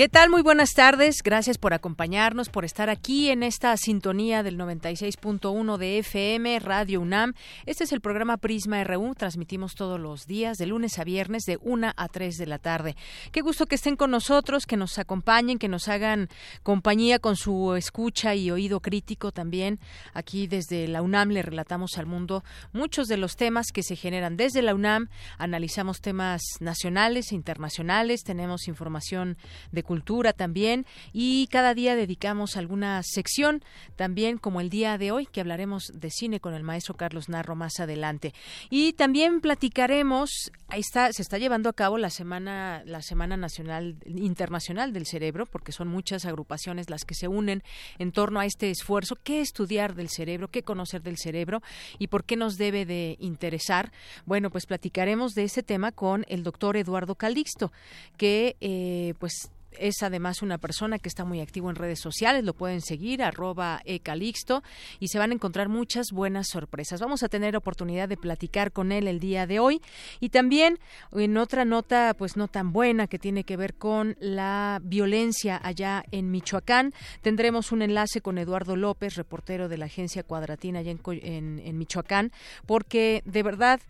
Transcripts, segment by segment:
¿Qué tal? Muy buenas tardes. Gracias por acompañarnos, por estar aquí en esta sintonía del 96.1 de FM Radio UNAM. Este es el programa Prisma RU. Transmitimos todos los días, de lunes a viernes, de 1 a 3 de la tarde. Qué gusto que estén con nosotros, que nos acompañen, que nos hagan compañía con su escucha y oído crítico también. Aquí desde la UNAM le relatamos al mundo muchos de los temas que se generan desde la UNAM. Analizamos temas nacionales e internacionales. Tenemos información de cultura también y cada día dedicamos alguna sección también como el día de hoy que hablaremos de cine con el maestro Carlos Narro más adelante. Y también platicaremos ahí está se está llevando a cabo la semana la semana nacional internacional del cerebro porque son muchas agrupaciones las que se unen en torno a este esfuerzo qué estudiar del cerebro qué conocer del cerebro y por qué nos debe de interesar. Bueno pues platicaremos de ese tema con el doctor Eduardo Calixto que eh, pues es además una persona que está muy activo en redes sociales, lo pueden seguir, arroba ecalixto, y se van a encontrar muchas buenas sorpresas. Vamos a tener oportunidad de platicar con él el día de hoy y también en otra nota, pues no tan buena, que tiene que ver con la violencia allá en Michoacán. Tendremos un enlace con Eduardo López, reportero de la agencia Cuadratina allá en, Michoacán, porque de verdad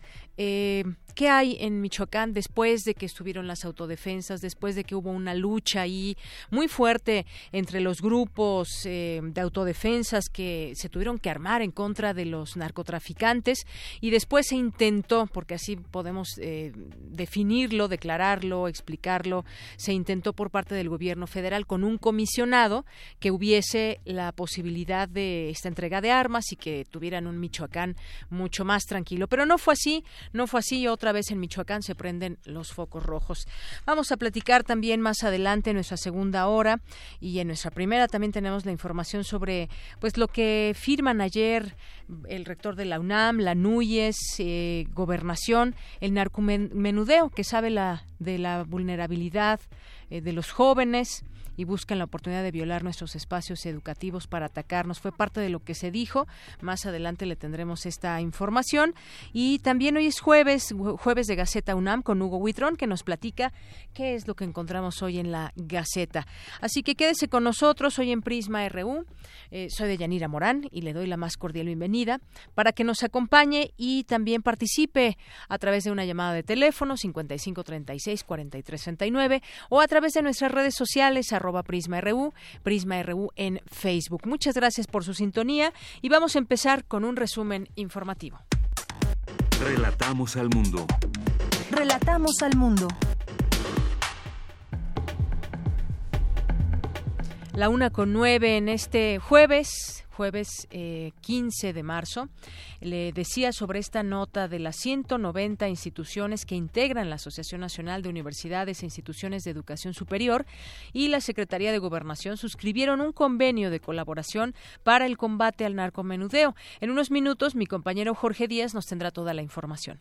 eh, ¿Qué hay en Michoacán después de que estuvieron las autodefensas, después de que hubo una lucha ahí muy fuerte entre los grupos eh, de autodefensas que se tuvieron que armar en contra de los narcotraficantes y después se intentó, porque así podemos eh, definirlo, declararlo, explicarlo, se intentó por parte del gobierno federal con un comisionado que hubiese la posibilidad de esta entrega de armas y que tuvieran un Michoacán mucho más tranquilo. Pero no fue así, no fue así otra vez en Michoacán se prenden los focos rojos. Vamos a platicar también más adelante en nuestra segunda hora y en nuestra primera también tenemos la información sobre pues lo que firman ayer el rector de la UNAM, la NUYES, eh, Gobernación, el narcomenudeo que sabe la de la vulnerabilidad eh, de los jóvenes y buscan la oportunidad de violar nuestros espacios educativos para atacarnos. Fue parte de lo que se dijo. Más adelante le tendremos esta información. Y también hoy es jueves, jueves de Gaceta UNAM con Hugo Huitrón, que nos platica qué es lo que encontramos hoy en la Gaceta. Así que quédese con nosotros hoy en Prisma RU. Eh, soy de Yanira Morán y le doy la más cordial bienvenida para que nos acompañe y también participe a través de una llamada de teléfono 5536 4339 o a través de nuestras redes sociales Prisma RU, Prisma RU en Facebook. Muchas gracias por su sintonía y vamos a empezar con un resumen informativo. Relatamos al mundo. Relatamos al mundo. La una con nueve en este jueves, jueves 15 eh, de marzo. Le decía sobre esta nota de las 190 instituciones que integran la Asociación Nacional de Universidades e Instituciones de Educación Superior y la Secretaría de Gobernación suscribieron un convenio de colaboración para el combate al narcomenudeo. En unos minutos, mi compañero Jorge Díaz nos tendrá toda la información.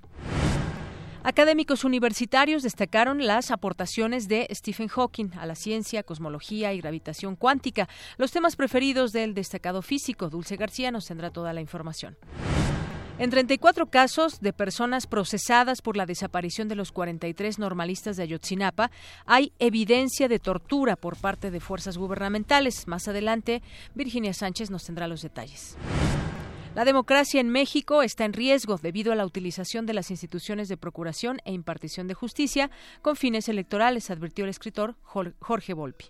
Académicos universitarios destacaron las aportaciones de Stephen Hawking a la ciencia, cosmología y gravitación cuántica, los temas preferidos del destacado físico. Dulce García nos tendrá toda la información. En 34 casos de personas procesadas por la desaparición de los 43 normalistas de Ayotzinapa, hay evidencia de tortura por parte de fuerzas gubernamentales. Más adelante, Virginia Sánchez nos tendrá los detalles. La democracia en México está en riesgo debido a la utilización de las instituciones de procuración e impartición de justicia con fines electorales, advirtió el escritor Jorge Volpi.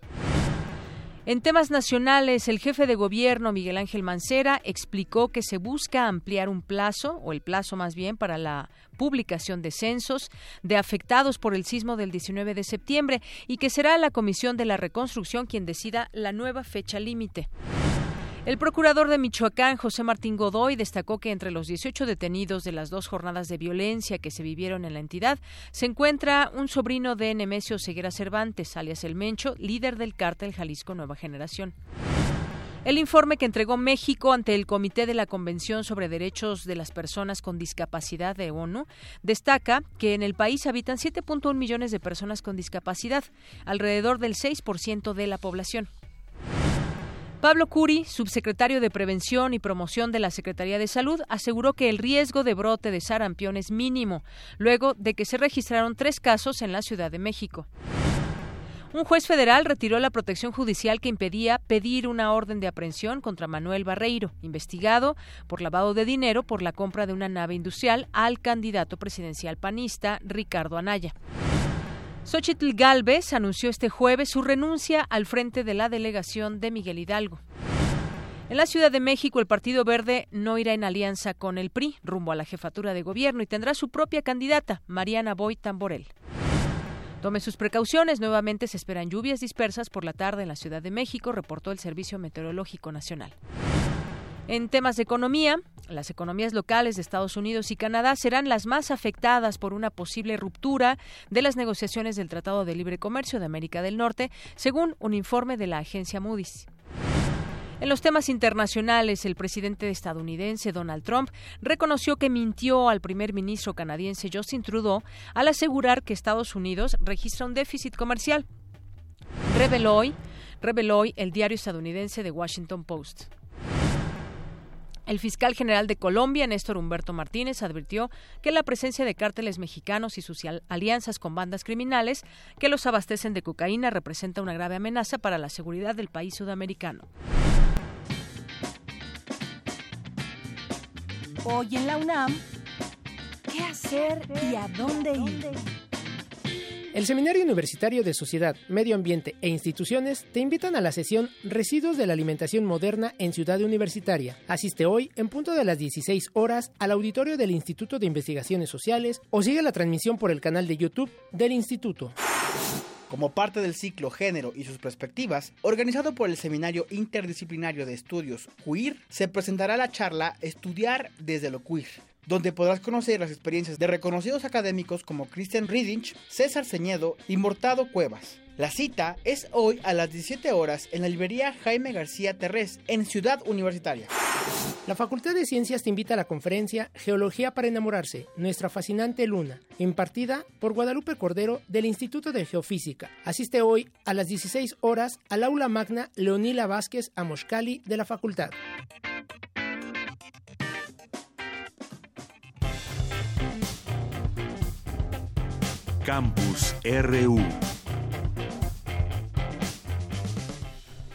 En temas nacionales, el jefe de gobierno, Miguel Ángel Mancera, explicó que se busca ampliar un plazo, o el plazo más bien, para la publicación de censos de afectados por el sismo del 19 de septiembre y que será la Comisión de la Reconstrucción quien decida la nueva fecha límite. El procurador de Michoacán, José Martín Godoy, destacó que entre los 18 detenidos de las dos jornadas de violencia que se vivieron en la entidad se encuentra un sobrino de Nemesio Ceguera Cervantes, alias El Mencho, líder del cártel Jalisco Nueva Generación. El informe que entregó México ante el Comité de la Convención sobre Derechos de las Personas con Discapacidad de ONU destaca que en el país habitan 7.1 millones de personas con discapacidad, alrededor del 6% de la población. Pablo Curi, subsecretario de Prevención y Promoción de la Secretaría de Salud, aseguró que el riesgo de brote de sarampión es mínimo, luego de que se registraron tres casos en la Ciudad de México. Un juez federal retiró la protección judicial que impedía pedir una orden de aprehensión contra Manuel Barreiro, investigado por lavado de dinero por la compra de una nave industrial al candidato presidencial panista Ricardo Anaya. Xochitl Galvez anunció este jueves su renuncia al frente de la delegación de Miguel Hidalgo. En la Ciudad de México, el Partido Verde no irá en alianza con el PRI rumbo a la jefatura de gobierno y tendrá su propia candidata, Mariana Boy Tamborel. Tome sus precauciones. Nuevamente se esperan lluvias dispersas por la tarde en la Ciudad de México, reportó el Servicio Meteorológico Nacional. En temas de economía, las economías locales de Estados Unidos y Canadá serán las más afectadas por una posible ruptura de las negociaciones del Tratado de Libre Comercio de América del Norte, según un informe de la agencia Moody's. En los temas internacionales, el presidente estadounidense Donald Trump reconoció que mintió al primer ministro canadiense Justin Trudeau al asegurar que Estados Unidos registra un déficit comercial. Reveló hoy, reveló hoy el diario estadounidense The Washington Post. El fiscal general de Colombia, Néstor Humberto Martínez, advirtió que la presencia de cárteles mexicanos y sus alianzas con bandas criminales que los abastecen de cocaína representa una grave amenaza para la seguridad del país sudamericano. Hoy en la UNAM, ¿qué hacer y a dónde ir? El Seminario Universitario de Sociedad, Medio Ambiente e Instituciones te invitan a la sesión Residuos de la Alimentación Moderna en Ciudad Universitaria. Asiste hoy, en punto de las 16 horas, al auditorio del Instituto de Investigaciones Sociales o sigue la transmisión por el canal de YouTube del Instituto. Como parte del ciclo Género y sus perspectivas, organizado por el Seminario Interdisciplinario de Estudios QUEER, se presentará la charla Estudiar desde lo queer donde podrás conocer las experiencias de reconocidos académicos como Christian Riedinch, César Ceñedo y Mortado Cuevas. La cita es hoy a las 17 horas en la librería Jaime García Terrés, en Ciudad Universitaria. La Facultad de Ciencias te invita a la conferencia Geología para enamorarse, nuestra fascinante luna, impartida por Guadalupe Cordero del Instituto de Geofísica. Asiste hoy a las 16 horas al aula magna Leonila Vázquez Amoshkali de la facultad. Campus RU.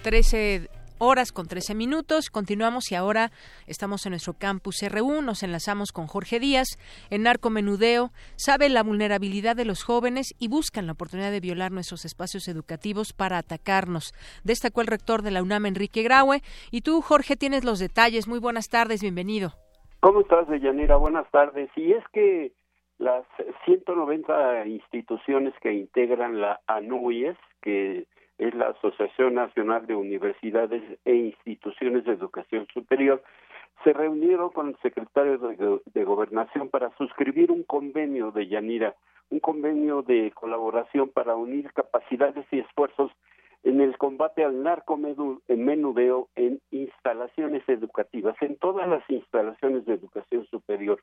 13 horas con 13 minutos. Continuamos y ahora estamos en nuestro campus RU. Nos enlazamos con Jorge Díaz en Narcomenudeo. Sabe la vulnerabilidad de los jóvenes y buscan la oportunidad de violar nuestros espacios educativos para atacarnos. Destacó el rector de la UNAM, Enrique Graue. Y tú, Jorge, tienes los detalles. Muy buenas tardes, bienvenido. ¿Cómo estás, Deyanira? Buenas tardes. Y es que las 190 instituciones que integran la ANUIES, que es la Asociación Nacional de Universidades e Instituciones de Educación Superior, se reunieron con el secretario de, Gobernación para suscribir un convenio de Yanira, un convenio de colaboración para unir capacidades y esfuerzos en el combate al narcomenudeo en instalaciones educativas, en todas las instalaciones de educación superior.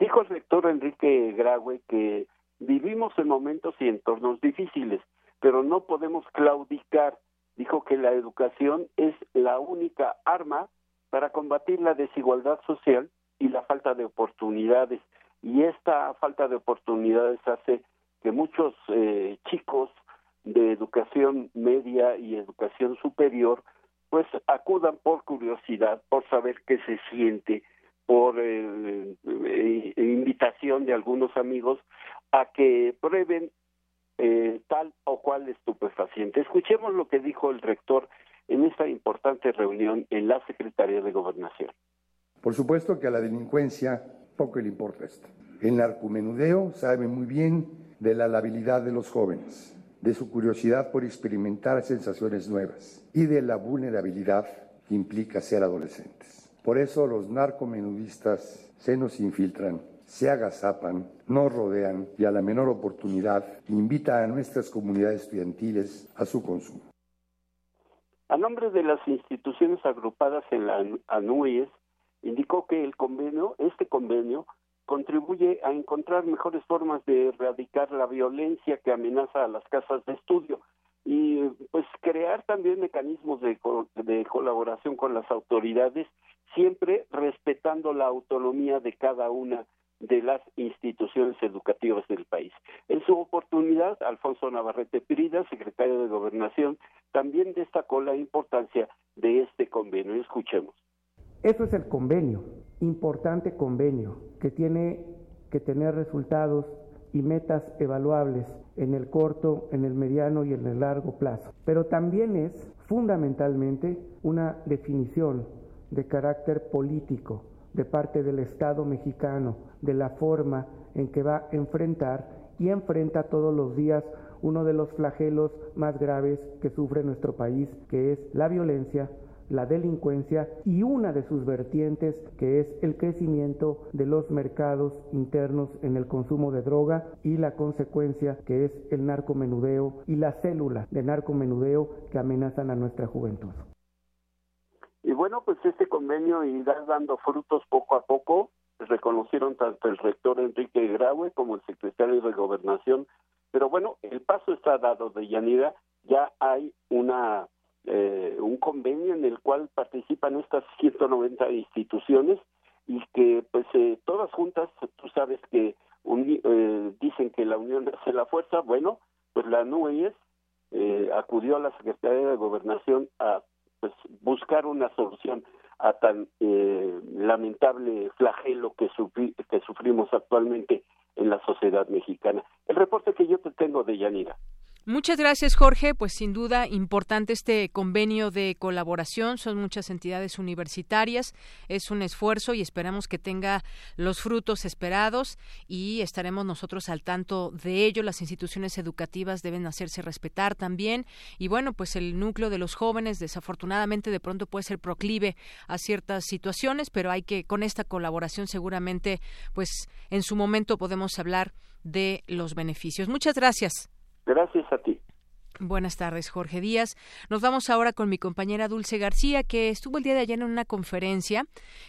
Dijo el rector Enrique Graue que vivimos en momentos y entornos difíciles, pero no podemos claudicar. Dijo que la educación es la única arma para combatir la desigualdad social y la falta de oportunidades. Y esta falta de oportunidades hace que muchos eh, chicos de educación media y educación superior pues acudan por curiosidad, por saber qué se siente por eh, eh, invitación de algunos amigos a que prueben eh, tal o cual estupefaciente. Escuchemos lo que dijo el rector en esta importante reunión en la Secretaría de Gobernación. Por supuesto que a la delincuencia poco le importa esto. El narcomenudeo sabe muy bien de la labilidad de los jóvenes, de su curiosidad por experimentar sensaciones nuevas y de la vulnerabilidad que implica ser adolescentes. Por eso los narcomenudistas se nos infiltran, se agazapan, nos rodean y a la menor oportunidad invitan a nuestras comunidades estudiantiles a su consumo. A nombre de las instituciones agrupadas en la ANUIES, indicó que el convenio, este convenio, contribuye a encontrar mejores formas de erradicar la violencia que amenaza a las casas de estudio y pues crear también mecanismos de, de colaboración con las autoridades, siempre respetando la autonomía de cada una de las instituciones educativas del país. En su oportunidad, Alfonso Navarrete Pirida, secretario de Gobernación, también destacó la importancia de este convenio. Escuchemos. Eso es el convenio, importante convenio, que tiene que tener resultados y metas evaluables en el corto, en el mediano y en el largo plazo. Pero también es fundamentalmente una definición de carácter político de parte del Estado mexicano de la forma en que va a enfrentar y enfrenta todos los días uno de los flagelos más graves que sufre nuestro país, que es la violencia, la delincuencia y una de sus vertientes que es el crecimiento de los mercados internos en el consumo de droga y la consecuencia que es el narcomenudeo y las células de narcomenudeo que amenazan a nuestra juventud. Y bueno, pues este convenio irá dando frutos poco a poco. Reconocieron tanto el rector Enrique Graue como el secretario de Gobernación. Pero bueno, el paso está dado de Yanira. Ya hay una eh, un convenio en el cual participan estas 190 instituciones y que pues eh, todas juntas, tú sabes que eh, dicen que la unión hace la fuerza, bueno, pues la NUES eh, acudió a la Secretaría de Gobernación a pues buscar una solución a tan eh, lamentable flagelo que, que sufrimos actualmente en la sociedad mexicana. El reporte que yo te tengo de Yanira. Muchas gracias, Jorge. Pues sin duda importante este convenio de colaboración. Son muchas entidades universitarias. Es un esfuerzo y esperamos que tenga los frutos esperados y estaremos nosotros al tanto de ello. Las instituciones educativas deben hacerse respetar también. Y bueno, pues el núcleo de los jóvenes desafortunadamente de pronto puede ser proclive a ciertas situaciones, pero hay que con esta colaboración seguramente pues en su momento podemos hablar de los beneficios. Muchas gracias. Gracias a ti. Buenas tardes, Jorge Díaz. Nos vamos ahora con mi compañera Dulce García, que estuvo el día de ayer en una conferencia,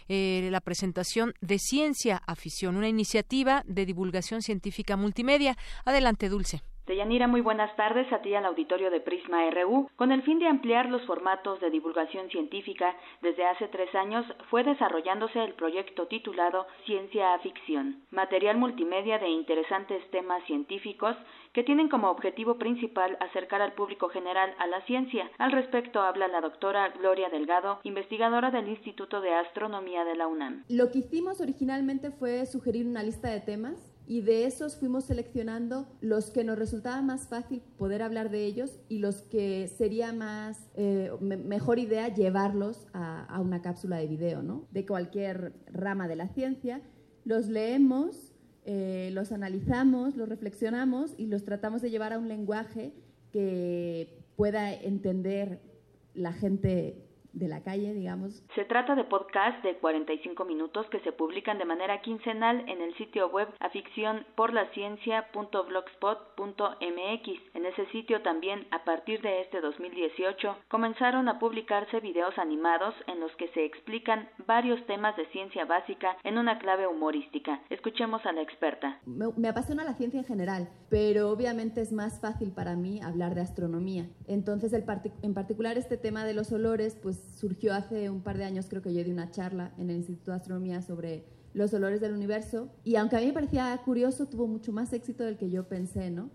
eh, la presentación de Ciencia Afición, una iniciativa de divulgación científica multimedia. Adelante, Dulce. Deyanira, muy buenas tardes a ti al auditorio de Prisma RU. Con el fin de ampliar los formatos de divulgación científica, desde hace tres años fue desarrollándose el proyecto titulado Ciencia a Ficción, material multimedia de interesantes temas científicos que tienen como objetivo principal acercar al público general a la ciencia. Al respecto habla la doctora Gloria Delgado, investigadora del Instituto de Astronomía de la UNAM. Lo que hicimos originalmente fue sugerir una lista de temas y de esos fuimos seleccionando los que nos resultaba más fácil poder hablar de ellos y los que sería más eh, mejor idea llevarlos a, una cápsula de video, ¿no? De cualquier rama de la ciencia. Los leemos, eh, los analizamos, los reflexionamos y los tratamos de llevar a un lenguaje que pueda entender la gente de la calle, digamos. Se trata de podcast de 45 minutos que se publican de manera quincenal en el sitio web aficcionporlaciencia.blogspot.mx. En ese sitio también, a partir de este 2018, comenzaron a publicarse videos animados en los que se explican varios temas de ciencia básica en una clave humorística. Escuchemos a la experta. Me, apasiona la ciencia en general, pero obviamente es más fácil para mí hablar de astronomía. Entonces, en particular este tema de los olores, pues surgió hace un par de años, creo que yo di una charla en el Instituto de Astronomía sobre los olores del universo y aunque a mí me parecía curioso, tuvo mucho más éxito del que yo pensé, ¿no?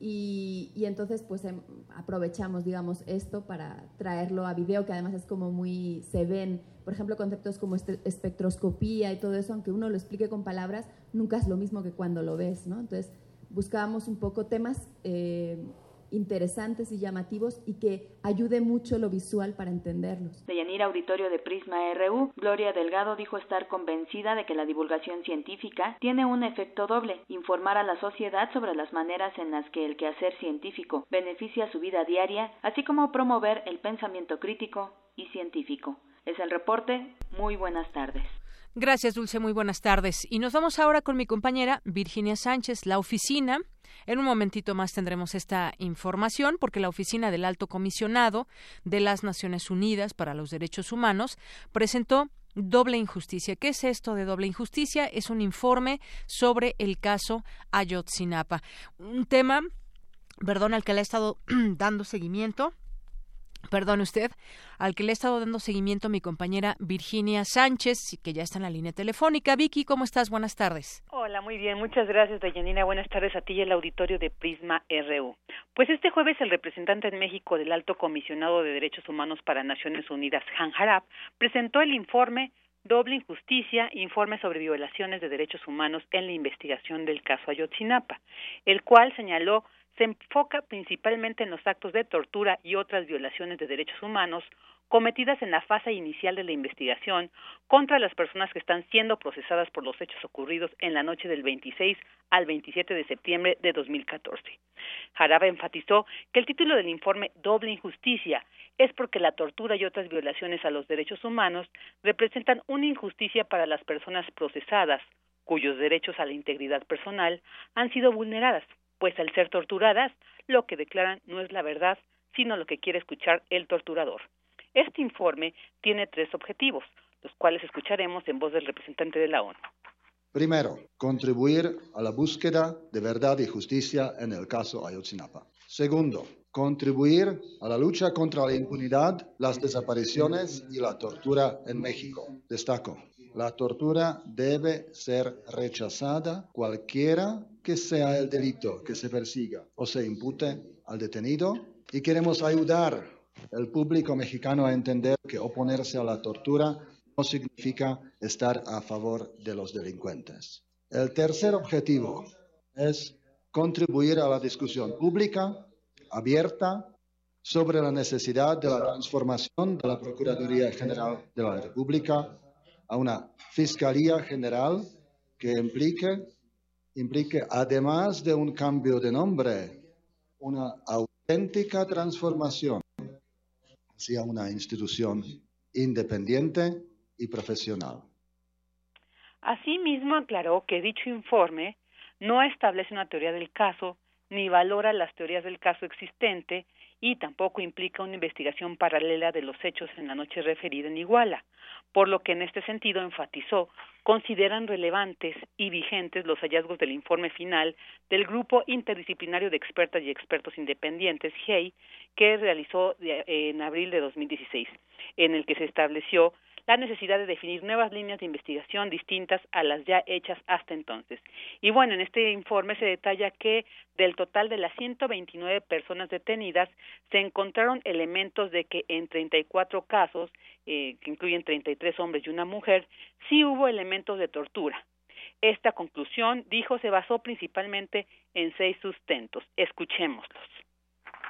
Y, y entonces pues em, aprovechamos, digamos, esto para traerlo a video, que además es como muy, se ven, por ejemplo, conceptos como espectroscopía y todo eso, aunque uno lo explique con palabras, nunca es lo mismo que cuando lo ves, ¿no? Entonces buscábamos un poco temas eh, interesantes y llamativos y que ayude mucho lo visual para entenderlos. De Yanira Auditorio de Prisma RU, Gloria Delgado dijo estar convencida de que la divulgación científica tiene un efecto doble, informar a la sociedad sobre las maneras en las que el quehacer científico beneficia su vida diaria, así como promover el pensamiento crítico y científico. Es el reporte. Muy buenas tardes. Gracias, Dulce. Muy buenas tardes. Y nos vamos ahora con mi compañera Virginia Sánchez, la oficina. En un momentito más tendremos esta información porque la oficina del Alto Comisionado de las Naciones Unidas para los Derechos Humanos presentó doble injusticia. ¿Qué es esto de doble injusticia? Es un informe sobre el caso Ayotzinapa. Un tema, perdón, al que le ha estado dando seguimiento perdone usted, al que le ha estado dando seguimiento mi compañera Virginia Sánchez, que ya está en la línea telefónica. Vicky, ¿cómo estás? Buenas tardes. Hola, muy bien. Muchas gracias, Dayanina. Buenas tardes a ti y al auditorio de Prisma RU. Pues este jueves el representante en México del Alto Comisionado de Derechos Humanos para Naciones Unidas, Han Harab, presentó el informe Doble Injusticia, informe sobre violaciones de derechos humanos en la investigación del caso Ayotzinapa, el cual señaló se enfoca principalmente en los actos de tortura y otras violaciones de derechos humanos cometidas en la fase inicial de la investigación contra las personas que están siendo procesadas por los hechos ocurridos en la noche del 26 al 27 de septiembre de 2014. Jaraba enfatizó que el título del informe Doble Injusticia es porque la tortura y otras violaciones a los derechos humanos representan una injusticia para las personas procesadas, cuyos derechos a la integridad personal han sido vulneradas pues al ser torturadas, lo que declaran no es la verdad, sino lo que quiere escuchar el torturador. Este informe tiene tres objetivos, los cuales escucharemos en voz del representante de la ONU. Primero, contribuir a la búsqueda de verdad y justicia en el caso Ayotzinapa. Segundo, contribuir a la lucha contra la impunidad, las desapariciones y la tortura en México. Destaco, la tortura debe ser rechazada cualquiera que sea el delito que se persiga o se impute al detenido y queremos ayudar al público mexicano a entender que oponerse a la tortura no significa estar a favor de los delincuentes. El tercer objetivo es contribuir a la discusión pública abierta sobre la necesidad de la transformación de la Procuraduría General de la República a una Fiscalía General que implique, implique, además de un cambio de nombre, una auténtica transformación hacia una institución independiente y profesional. Asimismo, aclaró que dicho informe no establece una teoría del caso ni valora las teorías del caso existente y tampoco implica una investigación paralela de los hechos en la noche referida en Iguala, por lo que en este sentido enfatizó consideran relevantes y vigentes los hallazgos del informe final del Grupo Interdisciplinario de Expertas y Expertos Independientes, GEI, que realizó en abril de 2016, en el que se estableció la necesidad de definir nuevas líneas de investigación distintas a las ya hechas hasta entonces. Y bueno, en este informe se detalla que del total de las 129 personas detenidas se encontraron elementos de que en 34 casos, eh, que incluyen 33 hombres y una mujer, sí hubo elementos de tortura. Esta conclusión, dijo, se basó principalmente en seis sustentos. Escuchémoslos.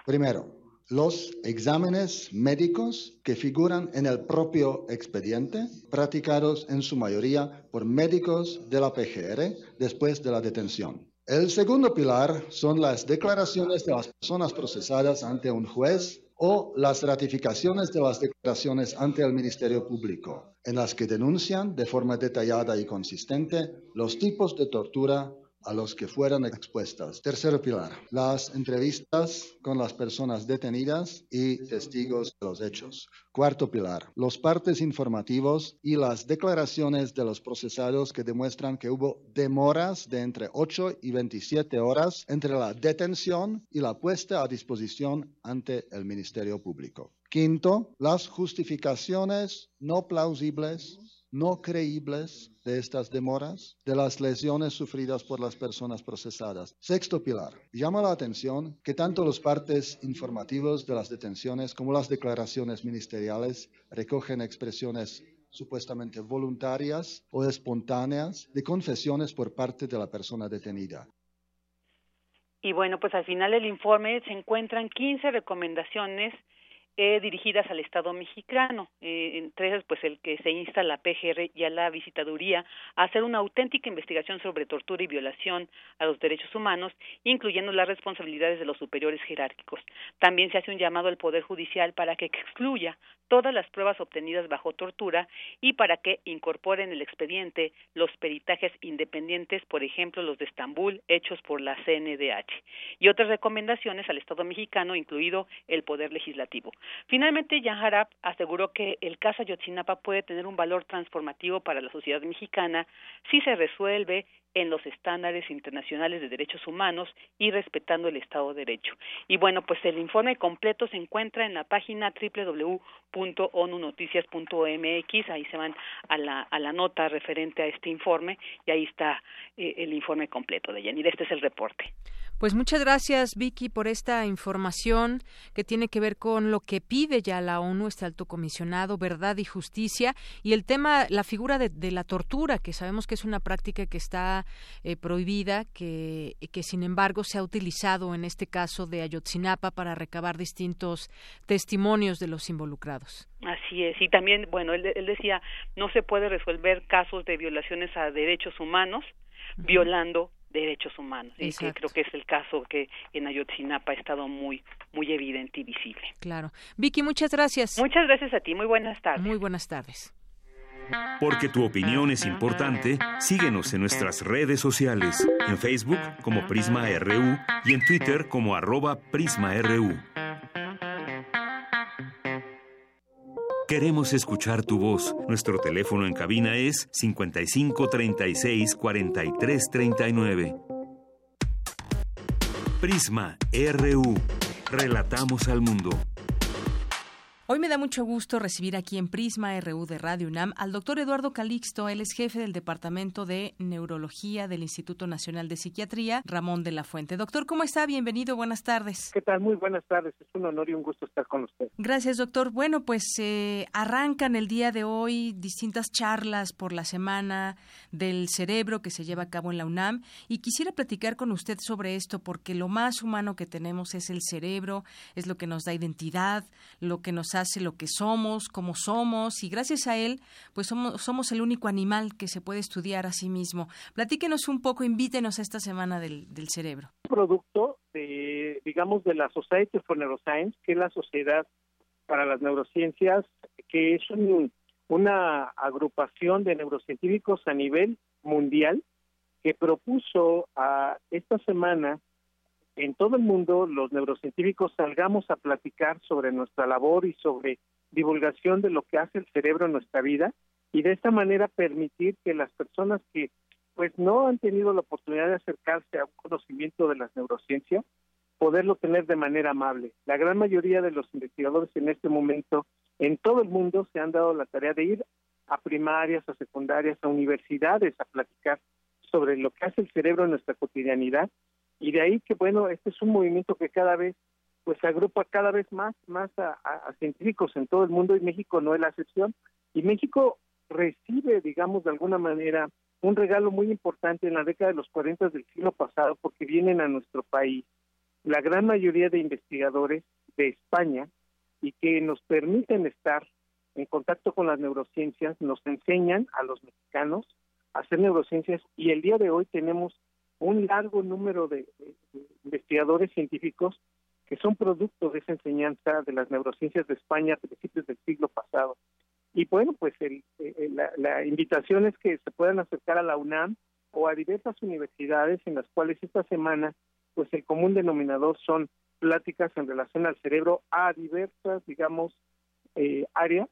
Primero, los exámenes médicos que figuran en el propio expediente, practicados en su mayoría por médicos de la PGR después de la detención. El segundo pilar son las declaraciones de las personas procesadas ante un juez o las ratificaciones de las declaraciones ante el Ministerio Público, en las que denuncian de forma detallada y consistente los tipos de tortura a los que fueran expuestas. Tercer pilar, las entrevistas con las personas detenidas y testigos de los hechos. Cuarto pilar, los partes informativos y las declaraciones de los procesados que demuestran que hubo demoras de entre 8 y 27 horas entre la detención y la puesta a disposición ante el Ministerio Público. Quinto, las justificaciones no plausibles no creíbles de estas demoras, de las lesiones sufridas por las personas procesadas. Sexto pilar. Llama la atención que tanto los partes informativos de las detenciones como las declaraciones ministeriales recogen expresiones supuestamente voluntarias o espontáneas de confesiones por parte de la persona detenida. Y bueno, pues al final del informe se encuentran 15 recomendaciones eh, dirigidas al Estado mexicano, eh, entre ellas pues el que se insta a la PGR y a la visitaduría a hacer una auténtica investigación sobre tortura y violación a los derechos humanos, incluyendo las responsabilidades de los superiores jerárquicos. También se hace un llamado al Poder Judicial para que excluya todas las pruebas obtenidas bajo tortura y para que incorporen el expediente los peritajes independientes, por ejemplo los de Estambul, hechos por la CNDH, y otras recomendaciones al Estado mexicano, incluido el Poder Legislativo. Finalmente, Jan Harap aseguró que el caso Ayotzinapa puede tener un valor transformativo para la sociedad mexicana si se resuelve en los estándares internacionales de derechos humanos y respetando el Estado de Derecho. Y bueno, pues el informe completo se encuentra en la página www.onunoticias.mx, ahí se van a la, a la nota referente a este informe y ahí está eh, el informe completo de Yanir. Este es el reporte. Pues muchas gracias, Vicky, por esta información que tiene que ver con lo que pide ya la ONU, este alto comisionado, verdad y justicia, y el tema, la figura de, la tortura, que sabemos que es una práctica que está eh, prohibida, que, que sin embargo se ha utilizado en este caso de Ayotzinapa para recabar distintos testimonios de los involucrados. Así es, y también, bueno, él, él decía, no se puede resolver casos de violaciones a derechos humanos violando derechos humanos y que creo que es el caso que en Ayotzinapa ha estado muy muy evidente y visible. Claro. Vicky, muchas gracias. Muchas gracias a ti. Muy buenas tardes. Muy buenas tardes. Porque tu opinión es importante, síguenos en nuestras redes sociales, en Facebook como Prisma RU y en Twitter como arroba PrismaRU. Queremos escuchar tu voz. Nuestro teléfono en cabina es 55 36 43 39. Prisma RU. Relatamos al mundo. Hoy me da mucho gusto recibir aquí en Prisma RU de Radio UNAM al doctor Eduardo Calixto. Él es jefe del Departamento de Neurología del Instituto Nacional de Psiquiatría, Ramón de la Fuente. Doctor, ¿cómo está? Bienvenido, buenas tardes. ¿Qué tal? Muy buenas tardes. Es un honor y un gusto estar con usted. Gracias, doctor. Bueno, pues eh, arrancan el día de hoy distintas charlas por la semana del cerebro que se lleva a cabo en la UNAM y quisiera platicar con usted sobre esto porque lo más humano que tenemos es el cerebro, es lo que nos da identidad, lo que nos hace lo que somos, cómo somos, y gracias a él, pues somos, somos el único animal que se puede estudiar a sí mismo. Platíquenos un poco, invítenos a esta semana del, del cerebro. Producto de, digamos, de la Society for Neuroscience, que es la Sociedad para las Neurociencias, que es una agrupación de neurocientíficos a nivel mundial que propuso a esta semana en todo el mundo los neurocientíficos salgamos a platicar sobre nuestra labor y sobre divulgación de lo que hace el cerebro en nuestra vida y de esta manera permitir que las personas que pues no han tenido la oportunidad de acercarse a un conocimiento de las neurociencias poderlo tener de manera amable. La gran mayoría de los investigadores en este momento en todo el mundo se han dado la tarea de ir a primarias, a secundarias, a universidades a platicar sobre lo que hace el cerebro en nuestra cotidianidad y de ahí que bueno este es un movimiento que cada vez pues agrupa cada vez más más a, científicos en todo el mundo y México no es la excepción. Y México recibe digamos de alguna manera un regalo muy importante en la década de los 40 del siglo pasado porque vienen a nuestro país la gran mayoría de investigadores de España y que nos permiten estar en contacto con las neurociencias, nos enseñan a los mexicanos a hacer neurociencias y el día de hoy tenemos un largo número de, investigadores científicos que son producto de esa enseñanza de las neurociencias de España a principios del siglo pasado. Y bueno, pues el, la, invitación es que se puedan acercar a la UNAM o a diversas universidades en las cuales esta semana, pues el común denominador son pláticas en relación al cerebro a diversas, digamos, eh, áreas,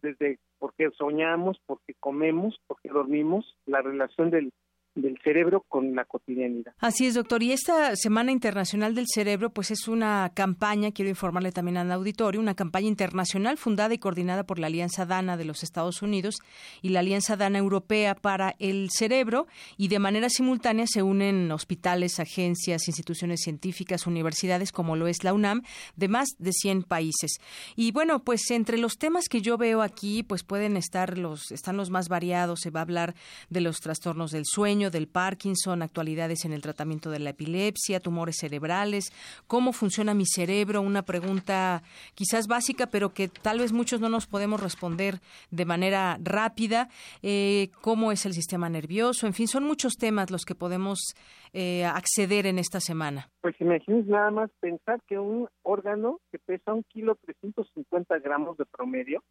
desde porque soñamos, porque comemos, porque dormimos, la relación del del cerebro con la cotidianidad. Así es, doctor. Y esta Semana Internacional del Cerebro, pues es una campaña, quiero informarle también al auditorio, una campaña internacional fundada y coordinada por la Alianza Dana de los Estados Unidos y la Alianza Dana Europea para el Cerebro, y de manera simultánea se unen hospitales, agencias, instituciones científicas, universidades, como lo es la UNAM, de más de 100 países. Y bueno, pues entre los temas que yo veo aquí, pues pueden estar los, están los más variados, se va a hablar de los trastornos del sueño, del Parkinson, actualidades en el tratamiento de la epilepsia, tumores cerebrales, cómo funciona mi cerebro, una pregunta quizás básica, pero que tal vez muchos no nos podemos responder de manera rápida, eh, cómo es el sistema nervioso, en fin, son muchos temas los que podemos eh, acceder en esta semana. Pues imagínense nada más pensar que un órgano que pesa un kilo 350 gramos de promedio,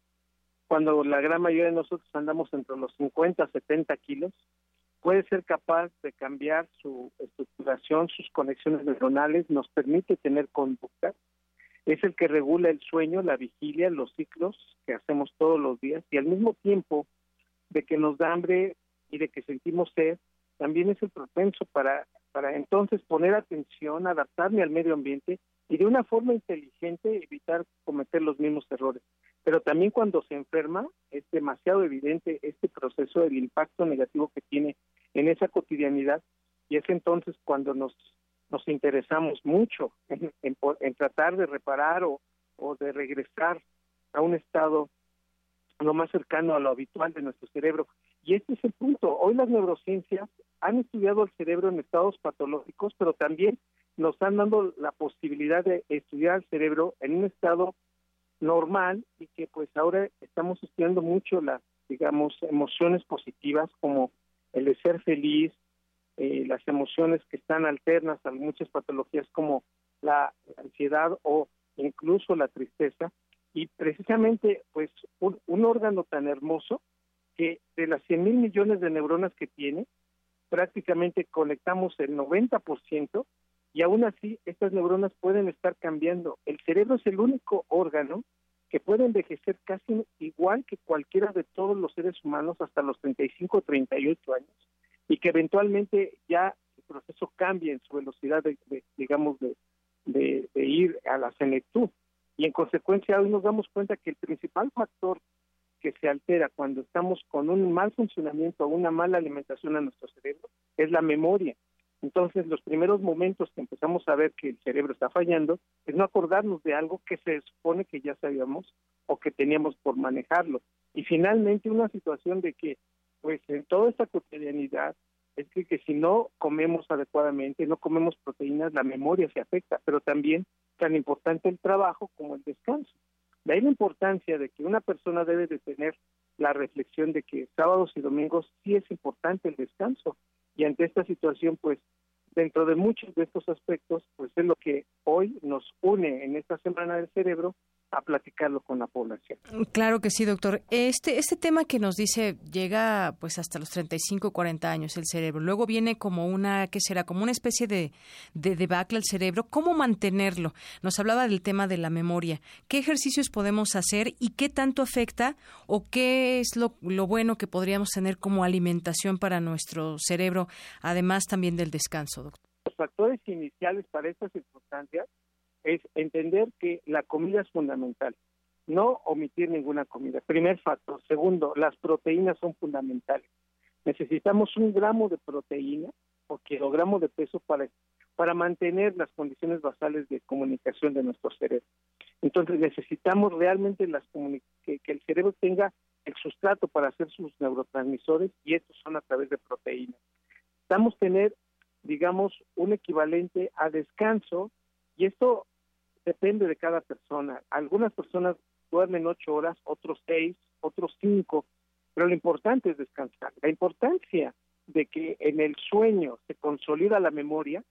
cuando la gran mayoría de nosotros andamos entre los 50 a 70 kilos, puede ser capaz de cambiar su estructuración, sus conexiones neuronales, nos permite tener conducta, es el que regula el sueño, la vigilia, los ciclos que hacemos todos los días y al mismo tiempo de que nos da hambre y de que sentimos sed, también es el propenso para, para entonces poner atención, adaptarme al medio ambiente y de una forma inteligente evitar cometer los mismos errores pero también cuando se enferma es demasiado evidente este proceso del impacto negativo que tiene en esa cotidianidad y es entonces cuando nos nos interesamos mucho en, tratar de reparar o, o de regresar a un estado lo más cercano a lo habitual de nuestro cerebro. Y este es el punto. Hoy las neurociencias han estudiado el cerebro en estados patológicos, pero también nos han dado la posibilidad de estudiar el cerebro en un estado normal y que pues ahora estamos estudiando mucho las, digamos, emociones positivas como el de ser feliz, eh, las emociones que están alternas a muchas patologías como la ansiedad o incluso la tristeza. Y precisamente pues un, un órgano tan hermoso que de las 100 mil millones de neuronas que tiene prácticamente conectamos el 90% y aún así estas neuronas pueden estar cambiando. El cerebro es el único órgano que puede envejecer casi igual que cualquiera de todos los seres humanos hasta los 35 o 38 años. Y que eventualmente ya el proceso cambie en su velocidad de, digamos de, de, ir a la senectud. Y en consecuencia hoy nos damos cuenta que el principal factor que se altera cuando estamos con un mal funcionamiento o una mala alimentación a nuestro cerebro es la memoria entonces, los primeros momentos que empezamos a ver que el cerebro está fallando es no acordarnos de algo que se supone que ya sabíamos o que teníamos por manejarlo. Y finalmente, una situación de que, pues, en toda esta cotidianidad, es que, si no comemos adecuadamente, no comemos proteínas, la memoria se afecta, pero también tan importante el trabajo como el descanso. De ahí la importancia de que una persona debe de tener la reflexión de que sábados y domingos sí es importante el descanso y ante esta situación, pues dentro de muchos de estos aspectos, pues es lo que hoy nos une en esta Semana del Cerebro a platicarlo con la población. Claro que sí, doctor. Este este tema que nos dice llega pues hasta los 35, 40 años el cerebro. Luego viene como una ¿qué será? Como una especie de de debacle al cerebro. ¿Cómo mantenerlo? Nos hablaba del tema de la memoria. ¿Qué ejercicios podemos hacer y qué tanto afecta o qué es lo, lo bueno que podríamos tener como alimentación para nuestro cerebro, además también del descanso, doctor? Los factores iniciales para estas circunstancias es entender que la comida es fundamental, no omitir ninguna comida. Primer factor. Segundo, las proteínas son fundamentales. Necesitamos un gramo de proteína o kilogramo de peso para, para mantener las condiciones basales de comunicación de nuestro cerebro. Entonces necesitamos realmente las que, que el cerebro tenga el sustrato para hacer sus neurotransmisores y estos son a través de proteínas. Necesitamos tener, digamos, un equivalente a descanso y esto depende de cada persona. Algunas personas duermen ocho horas, otros seis, otros cinco, pero lo importante es descansar. La importancia de que en el sueño se consolida la memoria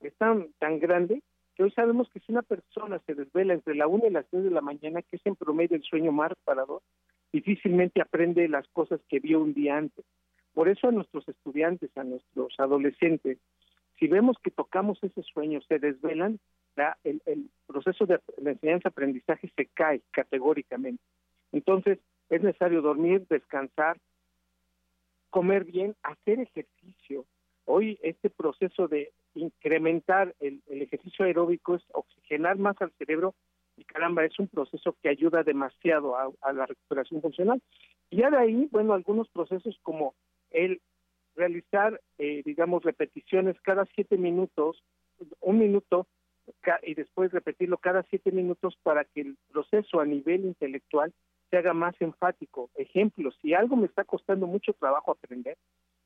es tan, tan grande que hoy sabemos que si una persona se desvela entre la una y las tres de la mañana, que es en promedio el sueño más reparador, difícilmente aprende las cosas que vio un día antes. Por eso a nuestros estudiantes, a nuestros adolescentes, si vemos que tocamos ese sueño, se desvelan, el, proceso de la enseñanza-aprendizaje se cae categóricamente. Entonces, es necesario dormir, descansar, comer bien, hacer ejercicio. Hoy este proceso de incrementar el, ejercicio aeróbico es oxigenar más al cerebro y caramba, es un proceso que ayuda demasiado a, a la recuperación funcional. Y ya de ahí, bueno, algunos procesos como el realizar, eh, digamos, repeticiones cada siete minutos, un minuto, y después repetirlo cada siete minutos para que el proceso a nivel intelectual se haga más enfático. Ejemplo, si algo me está costando mucho trabajo aprender,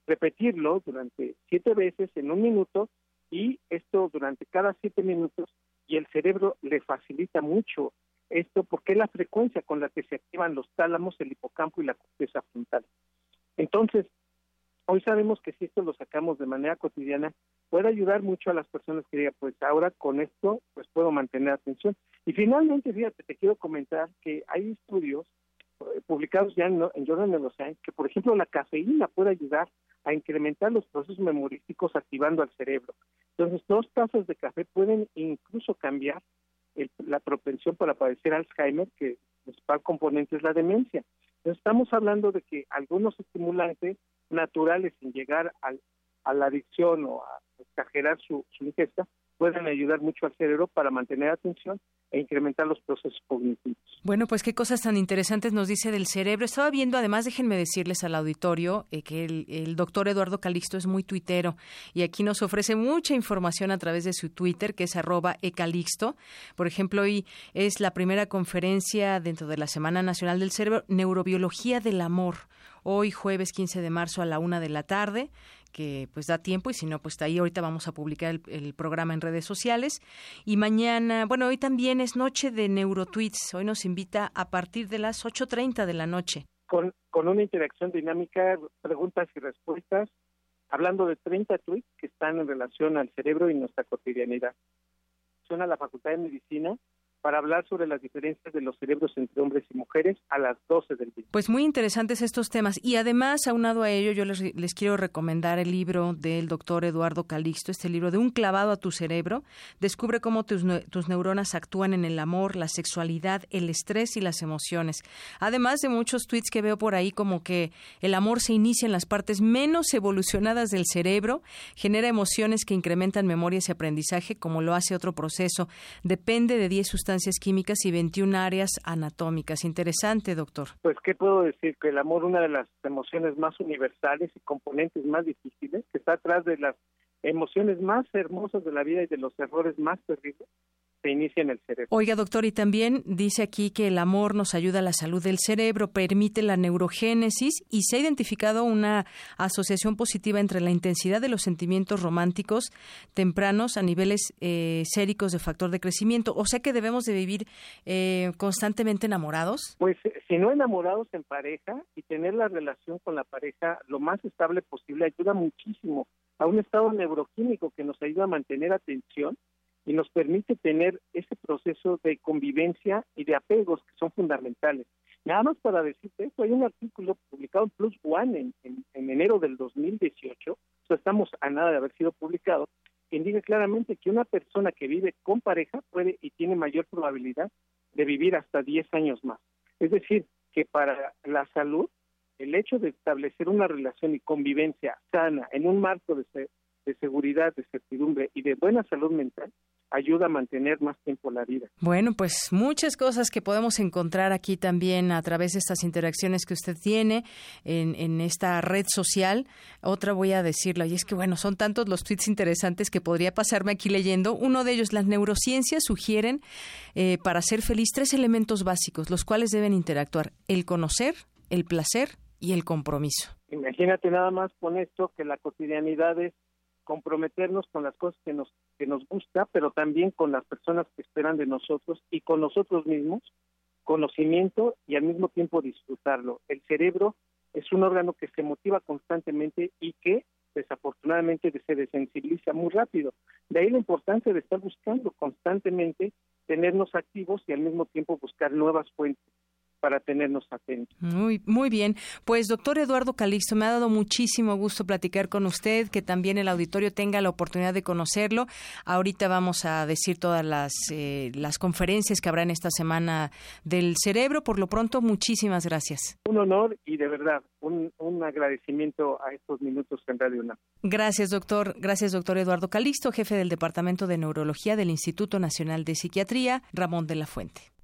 repetirlo durante siete veces en un minuto y esto durante cada siete minutos y el cerebro le facilita mucho esto porque es la frecuencia con la que se activan los tálamos, el hipocampo y la corteza frontal. Entonces, hoy sabemos que si esto lo sacamos de manera cotidiana, puede ayudar mucho a las personas que digan, pues ahora con esto, pues puedo mantener atención. Y finalmente, fíjate, te quiero comentar que hay estudios eh, publicados ya en, en Journal Neuroscience que, por ejemplo, la cafeína puede ayudar a incrementar los procesos memorísticos activando al cerebro. Entonces, dos tazas de café pueden incluso cambiar la propensión para padecer Alzheimer, que el principal componente es la demencia. Entonces, estamos hablando de que algunos estimulantes naturales sin llegar a la adicción o a exagerar su, su ingesta pueden ayudar mucho al cerebro para mantener atención e incrementar los procesos cognitivos. Bueno, pues qué cosas tan interesantes nos dice del cerebro. Estaba viendo, además, déjenme decirles al auditorio eh, que el, doctor Eduardo Calixto es muy tuitero y aquí nos ofrece mucha información a través de su Twitter, que es arroba ecalixto. Por ejemplo, hoy es la primera conferencia dentro de la Semana Nacional del Cerebro, Neurobiología del Amor hoy jueves 15 de marzo a la una de la tarde que pues da tiempo y si no pues ahí ahorita vamos a publicar el, programa en redes sociales. Y mañana bueno hoy también es noche de neurotweets hoy nos invita a partir de las 8.30 de la noche. Con, con una interacción dinámica preguntas y respuestas hablando de 30 tweets que están en relación al cerebro y nuestra cotidianidad. Son a la Facultad de Medicina para hablar sobre las diferencias de los cerebros entre hombres y mujeres a las 12 del día. Pues muy interesantes estos temas. Y además, aunado a ello, yo les, les quiero recomendar el libro del doctor Eduardo Calixto, este libro de Un clavado a tu cerebro. Descubre cómo tus, tus neuronas actúan en el amor, la sexualidad, el estrés y las emociones. Además de muchos tweets que veo por ahí como que el amor se inicia en las partes menos evolucionadas del cerebro, genera emociones que incrementan memorias y aprendizaje, como lo hace otro proceso. Depende de 10 sustancias químicas y 21 áreas anatómicas. Interesante, doctor. Pues, ¿qué puedo decir? Que el amor, una de las emociones más universales y componentes más difíciles, que está atrás de las emociones más hermosas de la vida y de los errores más terribles, se inicia en el cerebro. Oiga, doctor, y también dice aquí que el amor nos ayuda a la salud del cerebro, permite la neurogénesis y se ha identificado una asociación positiva entre la intensidad de los sentimientos románticos tempranos a niveles eh, séricos de factor de crecimiento. O sea que debemos de vivir eh, constantemente enamorados. Pues si no enamorados en pareja y tener la relación con la pareja lo más estable posible ayuda muchísimo a un estado neuroquímico que nos ayuda a mantener atención y nos permite tener ese proceso de convivencia y de apegos que son fundamentales. Nada más para decirte esto, hay un artículo publicado en Plus One en, enero del 2018, o sea, estamos a nada de haber sido publicado, que indica claramente que una persona que vive con pareja puede y tiene mayor probabilidad de vivir hasta 10 años más. Es decir, que para la salud, el hecho de establecer una relación y convivencia sana en un marco de, de seguridad, de certidumbre y de buena salud mental ayuda a mantener más tiempo la vida. Bueno, pues muchas cosas que podemos encontrar aquí también a través de estas interacciones que usted tiene en, en esta red social. Otra voy a decirlo, y es que bueno, son tantos los tweets interesantes que podría pasarme aquí leyendo. Uno de ellos, las neurociencias sugieren eh, para ser feliz tres elementos básicos, los cuales deben interactuar, el conocer, el placer y el compromiso. Imagínate nada más con esto que la cotidianidad es comprometernos con las cosas que nos que nos gusta, pero también con las personas que esperan de nosotros y con nosotros mismos, conocimiento y al mismo tiempo disfrutarlo. El cerebro es un órgano que se motiva constantemente y que desafortunadamente se desensibiliza muy rápido. De ahí la importancia de estar buscando constantemente tenernos activos y al mismo tiempo buscar nuevas fuentes para tenernos atentos. Muy, muy bien. Pues doctor Eduardo Calixto, me ha dado muchísimo gusto platicar con usted, que también el auditorio tenga la oportunidad de conocerlo. Ahorita vamos a decir todas las, eh, las conferencias que habrá en esta semana del cerebro. Por lo pronto, muchísimas gracias. Un honor y de verdad un, un agradecimiento a estos minutos en Radio UNAM. Gracias, doctor. Gracias, doctor Eduardo Calixto, jefe del Departamento de Neurología del Instituto Nacional de Psiquiatría, Ramón de la Fuente.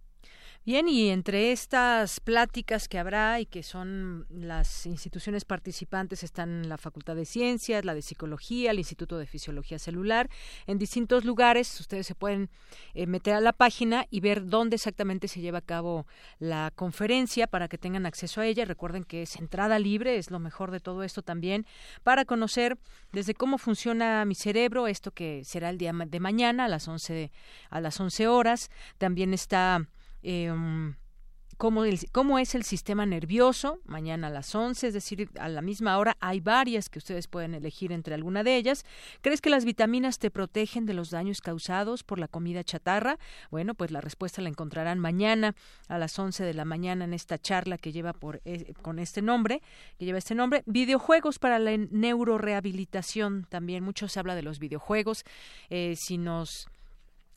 Bien, y entre estas pláticas que habrá y que son las instituciones participantes están la Facultad de Ciencias, la de Psicología, el Instituto de Fisiología Celular, en distintos lugares. Ustedes se pueden eh, meter a la página y ver dónde exactamente se lleva a cabo la conferencia para que tengan acceso a ella. Recuerden que es entrada libre, es lo mejor de todo esto también, para conocer desde cómo funciona mi cerebro, esto que será el día de mañana a las 11, a las 11 horas. También está eh, cómo, cómo es el sistema nervioso, mañana a las 11, es decir, a la misma hora. Hay varias que ustedes pueden elegir entre alguna de ellas. ¿Crees que las vitaminas te protegen de los daños causados por la comida chatarra? Bueno, pues la respuesta la encontrarán mañana a las 11 de la mañana en esta charla que lleva por, eh, con este nombre, que lleva este nombre. Videojuegos para la neurorehabilitación también. Mucho se habla de los videojuegos. Eh, si nos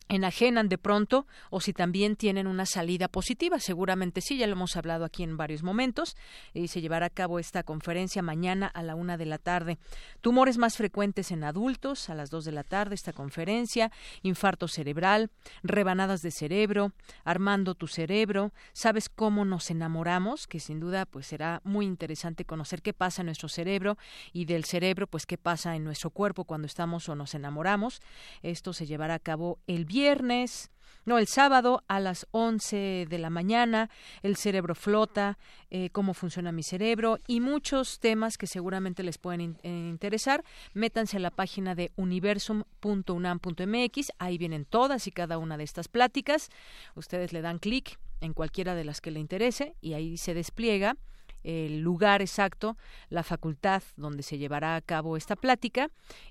enajenan de pronto o si también tienen una salida positiva. Seguramente sí, ya lo hemos hablado aquí en varios momentos y se llevará a cabo esta conferencia mañana a la una de la tarde. Tumores más frecuentes en adultos a las dos de la tarde esta conferencia, infarto cerebral, rebanadas de cerebro, armando tu cerebro, sabes cómo nos enamoramos, que sin duda pues será muy interesante conocer qué pasa en nuestro cerebro y del cerebro pues qué pasa en nuestro cuerpo cuando estamos o nos enamoramos. Esto se llevará a cabo el viernes, no, el sábado a las 11 de la mañana, el cerebro flota, eh, cómo funciona mi cerebro y muchos temas que seguramente les pueden eh, interesar. Métanse a la página de universum.unam.mx, ahí vienen todas y cada una de estas pláticas. Ustedes le dan clic en cualquiera de las que le interese y ahí se despliega el lugar exacto, la facultad donde se llevará a cabo esta plática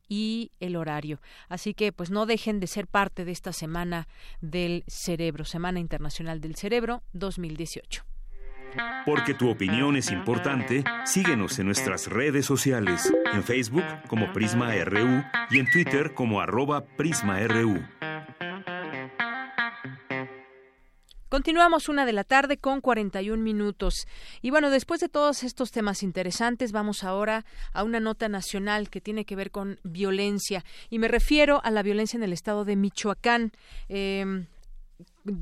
y el horario. Así que pues no dejen de ser parte de esta semana del cerebro, Semana Internacional del Cerebro 2018. Porque tu opinión es importante, síguenos en nuestras redes sociales, en Facebook como Prisma RU y en Twitter como arroba PrismaRU. Continuamos una de la tarde con 41 minutos. Y bueno, después de todos estos temas interesantes, vamos ahora a una nota nacional que tiene que ver con violencia. Y me refiero a la violencia en el estado de Michoacán. Eh,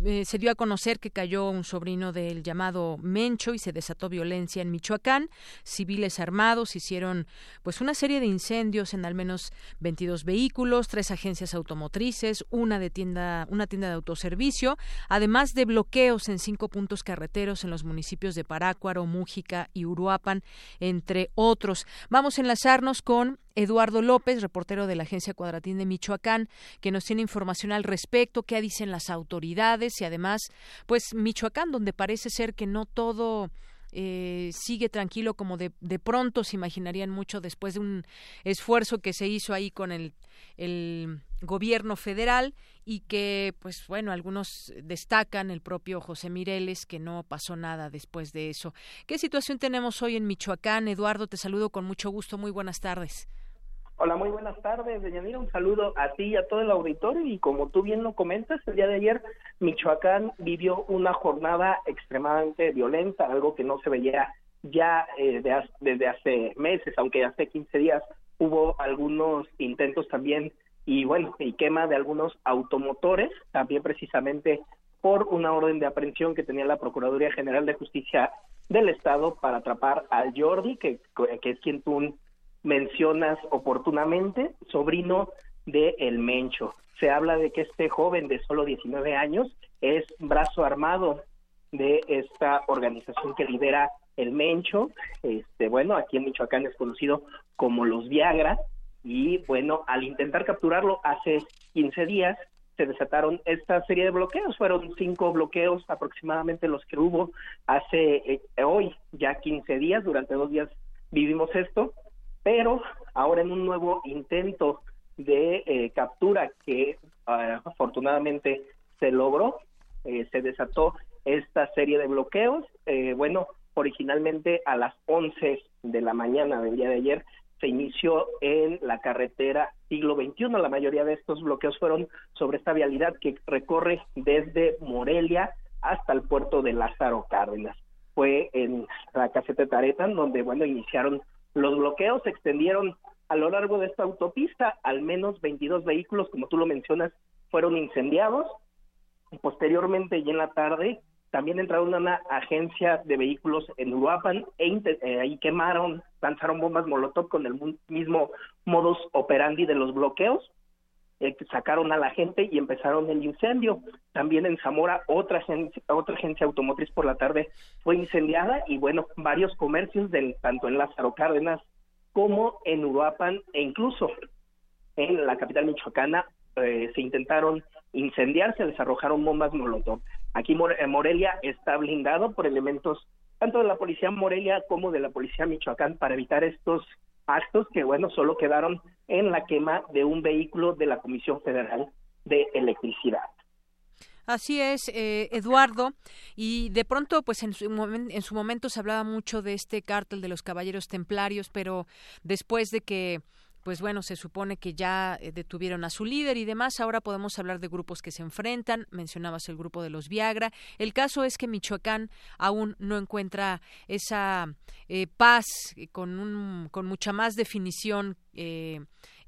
eh, se dio a conocer que cayó un sobrino del llamado Mencho y se desató violencia en Michoacán. Civiles armados hicieron pues una serie de incendios en al menos 22 vehículos, tres agencias automotrices, una de tienda, una tienda de autoservicio, además de bloqueos en cinco puntos carreteros en los municipios de Parácuaro, Mújica y Uruapan, entre otros. Vamos a enlazarnos con Eduardo López, reportero de la agencia Cuadratín de Michoacán, que nos tiene información al respecto, qué dicen las autoridades y además, pues Michoacán, donde parece ser que no todo eh, sigue tranquilo como de, de, pronto se imaginarían mucho después de un esfuerzo que se hizo ahí con el, el gobierno federal y que pues bueno algunos destacan el propio José Mireles que no pasó nada después de eso. ¿Qué situación tenemos hoy en Michoacán? Eduardo, te saludo con mucho gusto. Muy buenas tardes. Hola, muy buenas tardes, Deyanira. Un saludo a ti y a todo el auditorio. Y como tú bien lo comentas, el día de ayer Michoacán vivió una jornada extremadamente violenta, algo que no se veía ya eh, desde hace meses, aunque hace 15 días hubo algunos intentos también y bueno, y quema de algunos automotores, también precisamente por una orden de aprehensión que tenía la Procuraduría General de Justicia del Estado para atrapar al Jordi, que, que es quien tú mencionas oportunamente, sobrino de El Mencho. Se habla de que este joven de solo 19 años es brazo armado de esta organización que lidera El Mencho. Este, bueno, aquí en Michoacán es conocido como los Viagra. Y bueno, al intentar capturarlo hace 15 días, se desataron esta serie de bloqueos. Fueron cinco bloqueos aproximadamente los que hubo hace eh, hoy, ya 15 días, durante dos días vivimos esto pero ahora en un nuevo intento de eh, captura que ah, afortunadamente se logró, eh, se desató esta serie de bloqueos. Eh, bueno, originalmente a las 11 de la mañana del día de ayer se inició en la carretera siglo XXI. La mayoría de estos bloqueos fueron sobre esta vialidad que recorre desde Morelia hasta el puerto de Lázaro Cárdenas. Fue en la caseta Taretan donde, bueno, iniciaron los bloqueos se extendieron a lo largo de esta autopista, al menos 22 vehículos, como tú lo mencionas, fueron incendiados. Posteriormente, y en la tarde, también entraron a una agencia de vehículos en Uruapan e eh, ahí quemaron, lanzaron bombas molotov con el mismo modus operandi de los bloqueos. Eh, sacaron a la gente y empezaron el incendio. También en Zamora otra agencia, otra agencia automotriz por la tarde fue incendiada y bueno, varios comercios del tanto en Lázaro Cárdenas como en Uruapan e incluso en la capital michoacana eh, se intentaron incendiar, se les arrojaron bombas molotov. Aquí eh, Morelia está blindado por elementos tanto de la policía Morelia como de la policía Michoacán para evitar estos actos que, bueno, solo quedaron en la quema de un vehículo de la Comisión Federal de Electricidad. Así es, eh, Eduardo. Y de pronto, pues en su, en su momento se hablaba mucho de este cártel de los caballeros templarios, pero después de que pues bueno, se supone que ya eh, detuvieron a su líder y demás. Ahora podemos hablar de grupos que se enfrentan. Mencionabas el grupo de los Viagra. El caso es que Michoacán aún no encuentra esa eh, paz con, un, con mucha más definición. Eh,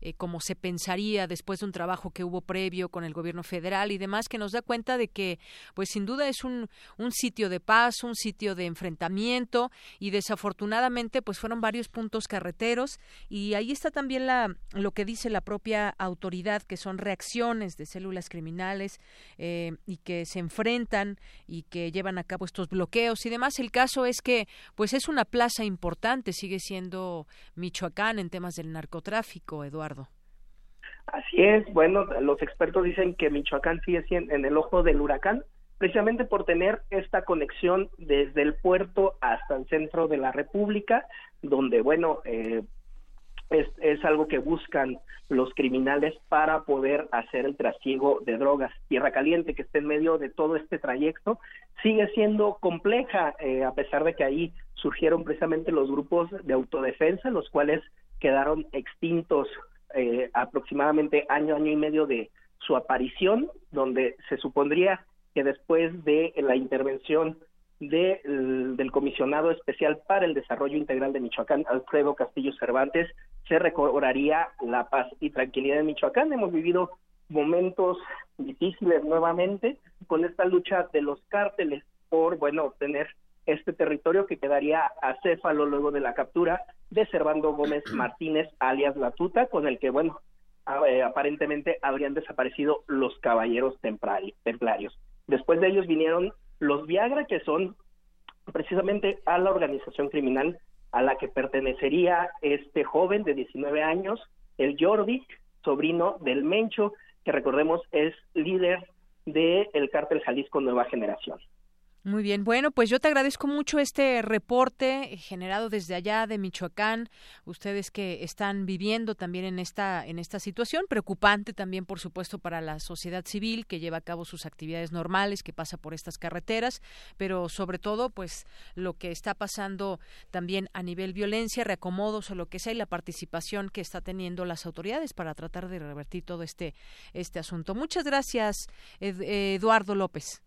eh, como se pensaría después de un trabajo que hubo previo con el gobierno federal y demás, que nos da cuenta de que, pues sin duda es un, un sitio de paz, un sitio de enfrentamiento y desafortunadamente, pues fueron varios puntos carreteros y ahí está también la, lo que dice la propia autoridad, que son reacciones de células criminales eh, y que se enfrentan y que llevan a cabo estos bloqueos y demás. El caso es que, pues es una plaza importante, sigue siendo Michoacán en temas del narcotráfico, Eduardo. Así es, bueno, los expertos dicen que Michoacán sigue siendo en el ojo del huracán, precisamente por tener esta conexión desde el puerto hasta el centro de la República, donde, bueno, eh, es, es, algo que buscan los criminales para poder hacer el trasiego de drogas. Tierra Caliente, que está en medio de todo este trayecto, sigue siendo compleja, eh, a pesar de que ahí surgieron precisamente los grupos de autodefensa, los cuales quedaron extintos eh, aproximadamente año, año y medio de su aparición, donde se supondría que después de la intervención de, del comisionado especial para el desarrollo integral de Michoacán, Alfredo Castillo Cervantes, se recobraría la paz y tranquilidad en Michoacán. Hemos vivido momentos difíciles nuevamente con esta lucha de los cárteles por, bueno, tener este territorio que quedaría acéfalo luego de la captura de Servando Gómez Martínez, alias La Tuta, con el que, bueno, eh, aparentemente habrían desaparecido los caballeros templarios. Después de ellos vinieron los Viagra, que son precisamente a la organización criminal a la que pertenecería este joven de 19 años, el Jordi, sobrino del Mencho, que recordemos es líder del el cártel Jalisco Nueva Generación. Muy bien, bueno, pues yo te agradezco mucho este reporte generado desde allá de Michoacán, ustedes que están viviendo también en esta en esta situación preocupante también por supuesto para la sociedad civil que lleva a cabo sus actividades normales, que pasa por estas carreteras, pero sobre todo pues lo que está pasando también a nivel violencia, reacomodos o lo que sea y la participación que está teniendo las autoridades para tratar de revertir todo este este asunto. Muchas gracias, Eduardo López.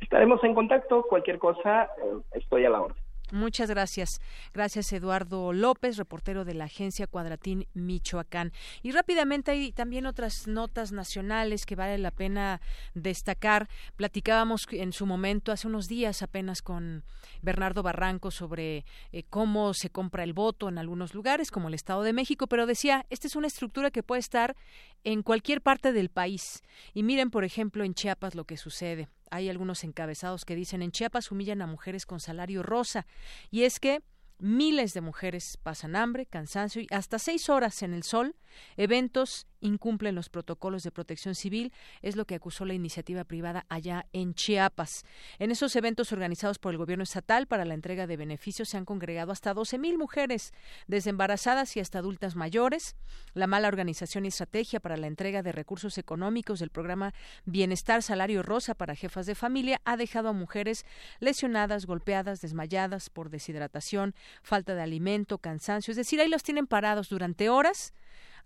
Estaremos en contacto, cualquier cosa, eh, estoy a la orden. Muchas gracias. Gracias, Eduardo López, reportero de la agencia Cuadratín Michoacán. Y rápidamente hay también otras notas nacionales que vale la pena destacar. Platicábamos en su momento, hace unos días apenas con Bernardo Barranco sobre eh, cómo se compra el voto en algunos lugares, como el Estado de México, pero decía, esta es una estructura que puede estar en cualquier parte del país. Y miren, por ejemplo, en Chiapas lo que sucede hay algunos encabezados que dicen en Chiapas humillan a mujeres con salario rosa. Y es que miles de mujeres pasan hambre, cansancio y hasta seis horas en el sol, eventos incumplen los protocolos de protección civil, es lo que acusó la iniciativa privada allá en Chiapas. En esos eventos organizados por el gobierno estatal para la entrega de beneficios se han congregado hasta 12.000 mujeres, desde embarazadas y hasta adultas mayores. La mala organización y estrategia para la entrega de recursos económicos del programa Bienestar Salario Rosa para jefas de familia ha dejado a mujeres lesionadas, golpeadas, desmayadas por deshidratación, falta de alimento, cansancio, es decir, ahí los tienen parados durante horas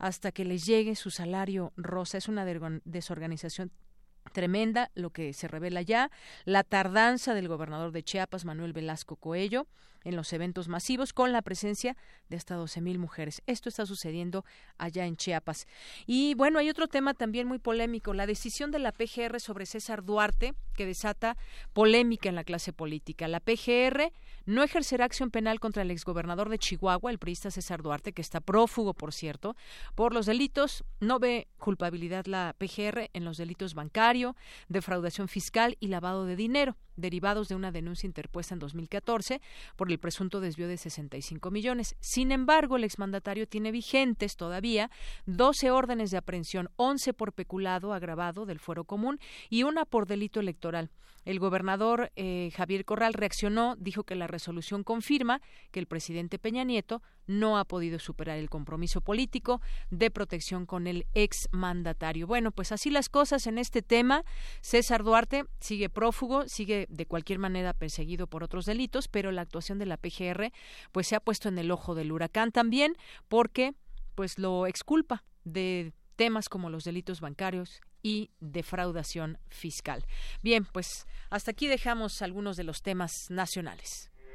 hasta que les llegue su salario rosa. Es una desorganización Tremenda lo que se revela ya, la tardanza del gobernador de Chiapas, Manuel Velasco Coello, en los eventos masivos con la presencia de hasta 12.000 mujeres. Esto está sucediendo allá en Chiapas. Y bueno, hay otro tema también muy polémico, la decisión de la PGR sobre César Duarte, que desata polémica en la clase política. La PGR no ejercerá acción penal contra el exgobernador de Chihuahua, el priista César Duarte, que está prófugo, por cierto, por los delitos. No ve culpabilidad la PGR en los delitos bancario, defraudación fiscal y lavado de dinero derivados de una denuncia interpuesta en 2014 por el presunto desvío de 65 millones. Sin embargo, el exmandatario tiene vigentes todavía 12 órdenes de aprehensión, 11 por peculado agravado del fuero común y una por delito electoral. El gobernador eh, Javier Corral reaccionó, dijo que la resolución confirma que el presidente Peña Nieto no ha podido superar el compromiso político de protección con el exmandatario. Bueno, pues así las cosas en este tema. César Duarte sigue prófugo, sigue de cualquier manera perseguido por otros delitos, pero la actuación de la PGR pues se ha puesto en el ojo del huracán también porque pues lo exculpa de temas como los delitos bancarios y defraudación fiscal. Bien, pues hasta aquí dejamos algunos de los temas nacionales.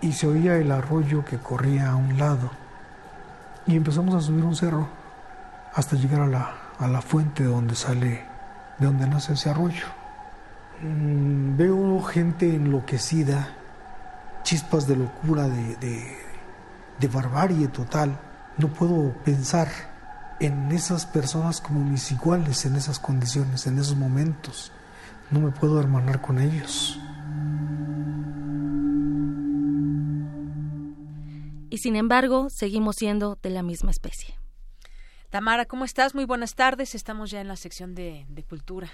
Y se oía el arroyo que corría a un lado. Y empezamos a subir un cerro hasta llegar a la, a la fuente donde sale, de donde nace ese arroyo. Mm, veo gente enloquecida, chispas de locura, de, de, de barbarie total. No puedo pensar en esas personas como mis iguales en esas condiciones, en esos momentos. No me puedo hermanar con ellos. Y sin embargo, seguimos siendo de la misma especie. Tamara, ¿cómo estás? Muy buenas tardes. Estamos ya en la sección de, de cultura.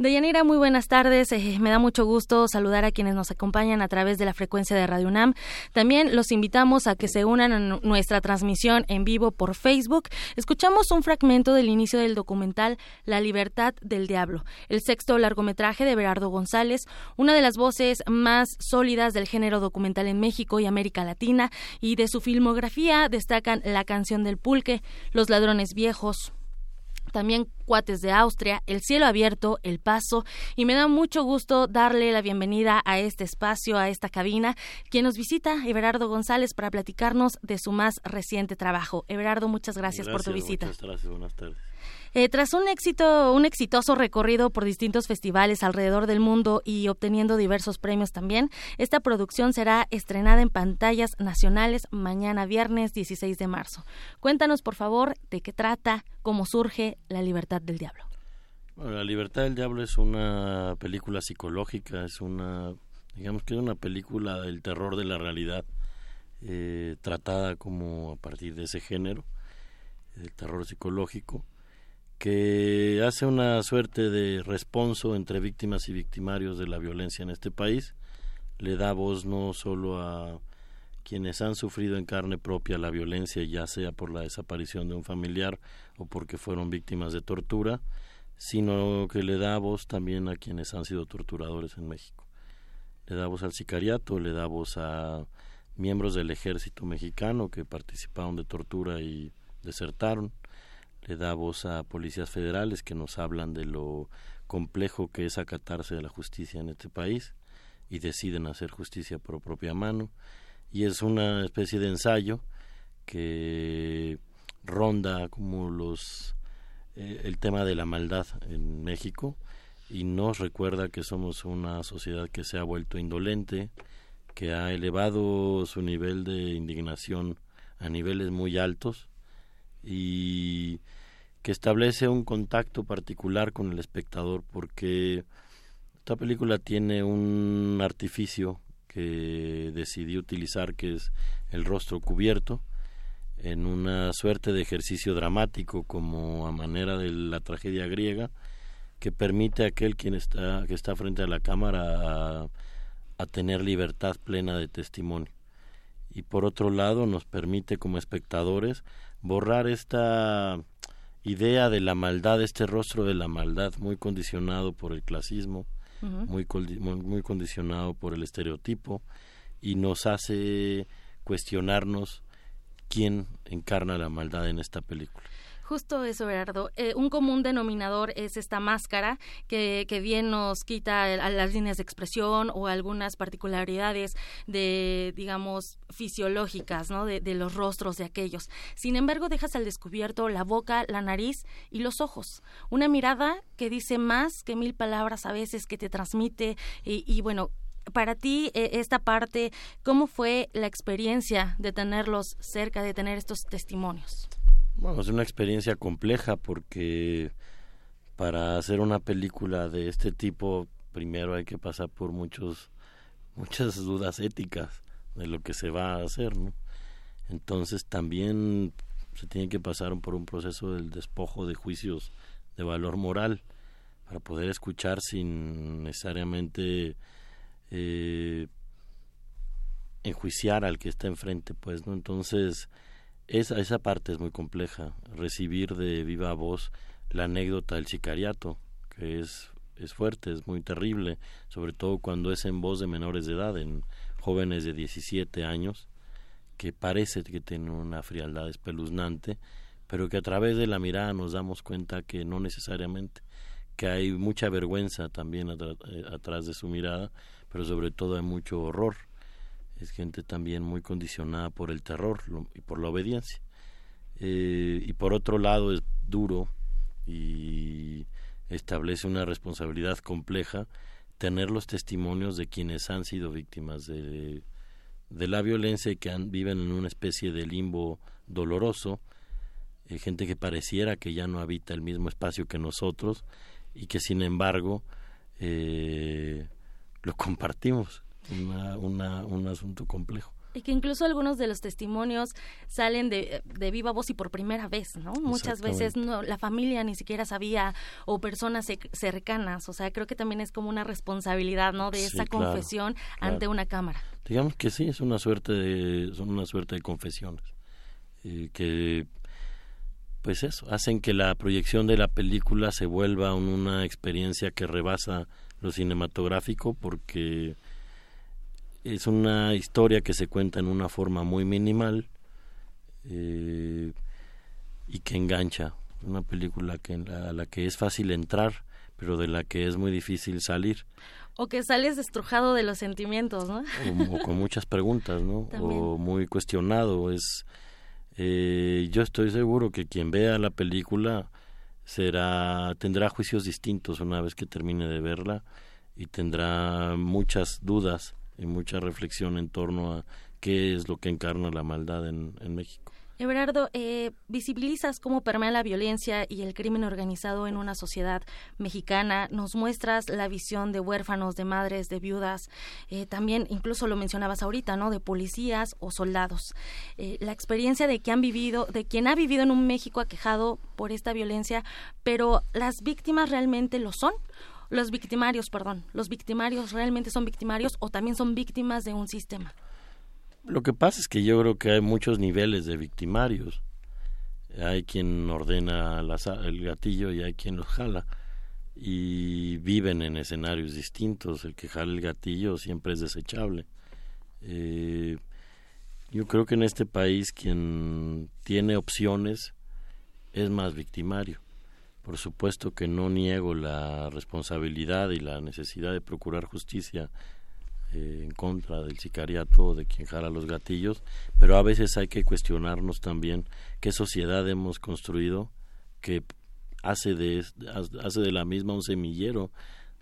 Deyanira, muy buenas tardes. Eh, me da mucho gusto saludar a quienes nos acompañan a través de la frecuencia de Radio UNAM. También los invitamos a que se unan a nuestra transmisión en vivo por Facebook. Escuchamos un fragmento del inicio del documental La libertad del diablo, el sexto largometraje de Berardo González, una de las voces más sólidas del género documental en México y América Latina, y de su filmografía destacan La canción del pulque, Los ladrones viejos, también Cuates de Austria, El Cielo Abierto, El Paso, y me da mucho gusto darle la bienvenida a este espacio, a esta cabina, quien nos visita, Everardo González, para platicarnos de su más reciente trabajo. Everardo, muchas gracias, por tu visita. Muchas gracias, buenas tardes. Eh, tras un éxito, un exitoso recorrido por distintos festivales alrededor del mundo y obteniendo diversos premios también, esta producción será estrenada en pantallas nacionales mañana viernes 16 de marzo. Cuéntanos, por favor, de qué trata, cómo surge La Libertad del Diablo. Bueno, La Libertad del Diablo es una película psicológica, es una, digamos que es una película del terror de la realidad, eh, tratada como a partir de ese género, el terror psicológico que hace una suerte de responso entre víctimas y victimarios de la violencia en este país, le da voz no solo a quienes han sufrido en carne propia la violencia, ya sea por la desaparición de un familiar o porque fueron víctimas de tortura, sino que le da voz también a quienes han sido torturadores en México. Le da voz al sicariato, le da voz a miembros del ejército mexicano que participaron de tortura y desertaron, le da voz a policías federales que nos hablan de lo complejo que es acatarse de la justicia en este país y deciden hacer justicia por propia mano. Y es una especie de ensayo que ronda como los eh, el tema de la maldad en México y nos recuerda que somos una sociedad que se ha vuelto indolente, que ha elevado su nivel de indignación a niveles muy altos y que establece un contacto particular con el espectador porque esta película tiene un artificio que decidí utilizar que es el rostro cubierto en una suerte de ejercicio dramático como a manera de la tragedia griega que permite a aquel quien está que está frente a la cámara a, a tener libertad plena de testimonio. Y por otro lado nos permite como espectadores borrar esta idea de la maldad, este rostro de la maldad muy condicionado por el clasismo, muy, muy condicionado por el estereotipo y nos hace cuestionarnos quién encarna la maldad en esta película. Justo eso, Gerardo. Eh, un común denominador es esta máscara que, que bien nos quita las líneas de expresión o algunas particularidades de, digamos, fisiológicas, ¿no? De, de, los rostros de aquellos. Sin embargo, dejas al descubierto la boca, la nariz y los ojos. Una mirada que dice más que mil palabras a veces que te transmite y, y bueno, para ti eh, esta parte, ¿cómo fue la experiencia de tenerlos cerca, de tener estos testimonios? Bueno, es una experiencia compleja porque para hacer una película de este tipo, primero hay que pasar por muchos muchas dudas éticas de lo que se va a hacer, ¿no? Entonces también se tiene que pasar por un proceso del despojo de juicios de valor moral para poder escuchar sin necesariamente eh, enjuiciar al que está enfrente, pues, ¿no? Entonces, esa, esa parte es muy compleja, recibir de viva voz la anécdota del sicariato, que es, es fuerte, es muy terrible, sobre todo cuando es en voz de menores de edad, en jóvenes de 17 años, que parece que tienen una frialdad espeluznante, pero que a través de la mirada nos damos cuenta que no necesariamente, que hay mucha vergüenza también eh, atrás de su mirada, pero sobre todo hay mucho horror. Es gente también muy condicionada por el terror y por la obediencia. Eh, y por otro lado es duro y establece una responsabilidad compleja tener los testimonios de quienes han sido víctimas de, de la violencia y que han, viven en una especie de limbo doloroso, eh, gente que pareciera que ya no habita el mismo espacio que nosotros y que sin embargo eh, lo compartimos, una, un asunto complejo. Y que incluso algunos de los testimonios salen de, de viva voz y por primera vez, ¿no? Muchas veces no, la familia ni siquiera sabía o personas cercanas, o sea, creo que también es como una responsabilidad, ¿no? De esa confesión ante una cámara. Digamos que sí, es una suerte de, son una suerte de confesiones eh, que pues eso, hacen que la proyección de la película se vuelva una experiencia que rebasa lo cinematográfico porque es una historia que se cuenta en una forma muy minimal eh, y que engancha. Una película que, a la que es fácil entrar, pero de la que es muy difícil salir. O que sales destrujado de los sentimientos, ¿no? O, con muchas preguntas, ¿no? O muy cuestionado. Es, eh, yo estoy seguro que quien vea la película será tendrá juicios distintos una vez que termine de verla y tendrá muchas dudas y mucha reflexión en torno a qué es lo que encarna la maldad en, México. Everardo, eh, visibilizas cómo permea la violencia y el crimen organizado en una sociedad mexicana, nos muestras la visión de huérfanos, de madres, de viudas, eh, también incluso lo mencionabas ahorita, ¿no? De policías o soldados. Eh, la experiencia de que han vivido, de quien ha vivido en un México aquejado por esta violencia, pero las víctimas realmente lo son los victimarios, perdón, los victimarios realmente son victimarios o también son víctimas de un sistema. Lo que pasa es que yo creo que hay muchos niveles de victimarios. Hay quien ordena el gatillo y hay quien los jala. Y viven en escenarios distintos. El que jala el gatillo siempre es desechable. Eh, yo creo que en este país quien tiene opciones es más victimario. Por supuesto que no niego la responsabilidad y la necesidad de procurar justicia eh, en contra del sicariato de quien jala los gatillos, pero a veces hay que cuestionarnos también qué sociedad hemos construido que hace de, hace de la misma un semillero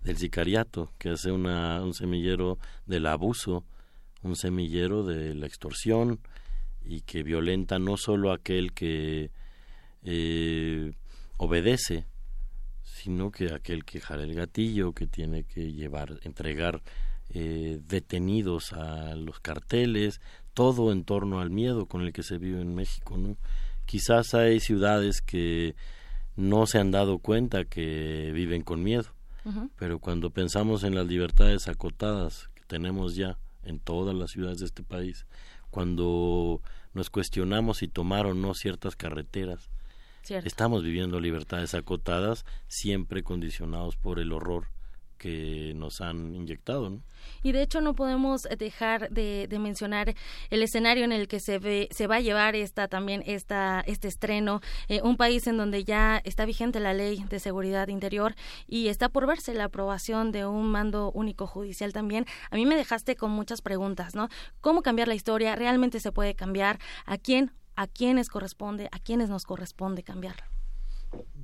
del sicariato, que hace una, un semillero del abuso, un semillero de la extorsión y que violenta no solo aquel que eh, obedece, sino que aquel que jala el gatillo, que tiene que llevar, entregar eh, detenidos a los carteles, todo en torno al miedo con el que se vive en México, ¿no? Quizás hay ciudades que no se han dado cuenta que viven con miedo, pero cuando pensamos en las libertades acotadas que tenemos ya en todas las ciudades de este país, cuando nos cuestionamos si tomar o no ciertas carreteras, estamos viviendo libertades acotadas siempre condicionados por el horror que nos han inyectado. ¿no? Y de hecho no podemos dejar de, mencionar el escenario en el que se ve, se va a llevar esta también esta este estreno, eh, un país en donde ya está vigente la ley de seguridad interior y está por verse la aprobación de un mando único judicial también. A mí me dejaste con muchas preguntas, ¿no? ¿Cómo cambiar la historia? ¿Realmente se puede cambiar? ¿A quién? ¿A quiénes corresponde? ¿A quiénes nos corresponde cambiarla?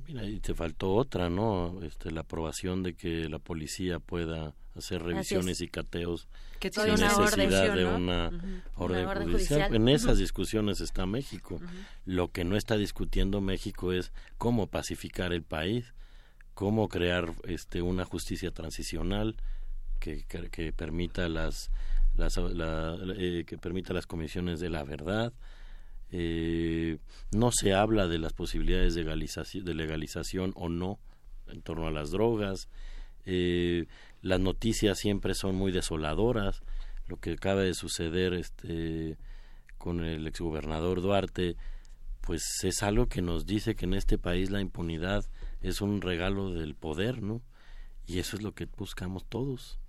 Mira, y te faltó otra, ¿no? Este, la aprobación de que la policía pueda hacer revisiones y cateos sin necesidad de una, orden, judicial. En esas discusiones está México. Lo que no está discutiendo México es cómo pacificar el país, cómo crear este, una justicia transicional que, que, permita las, las eh, que permita las comisiones de la verdad, eh, no se habla de las posibilidades de legalización, o no en torno a las drogas. Eh, las noticias siempre son muy desoladoras. Lo que acaba de suceder este, con el exgobernador Duarte, pues es algo que nos dice que en este país la impunidad es un regalo del poder, ¿no? Y eso es lo que buscamos todos.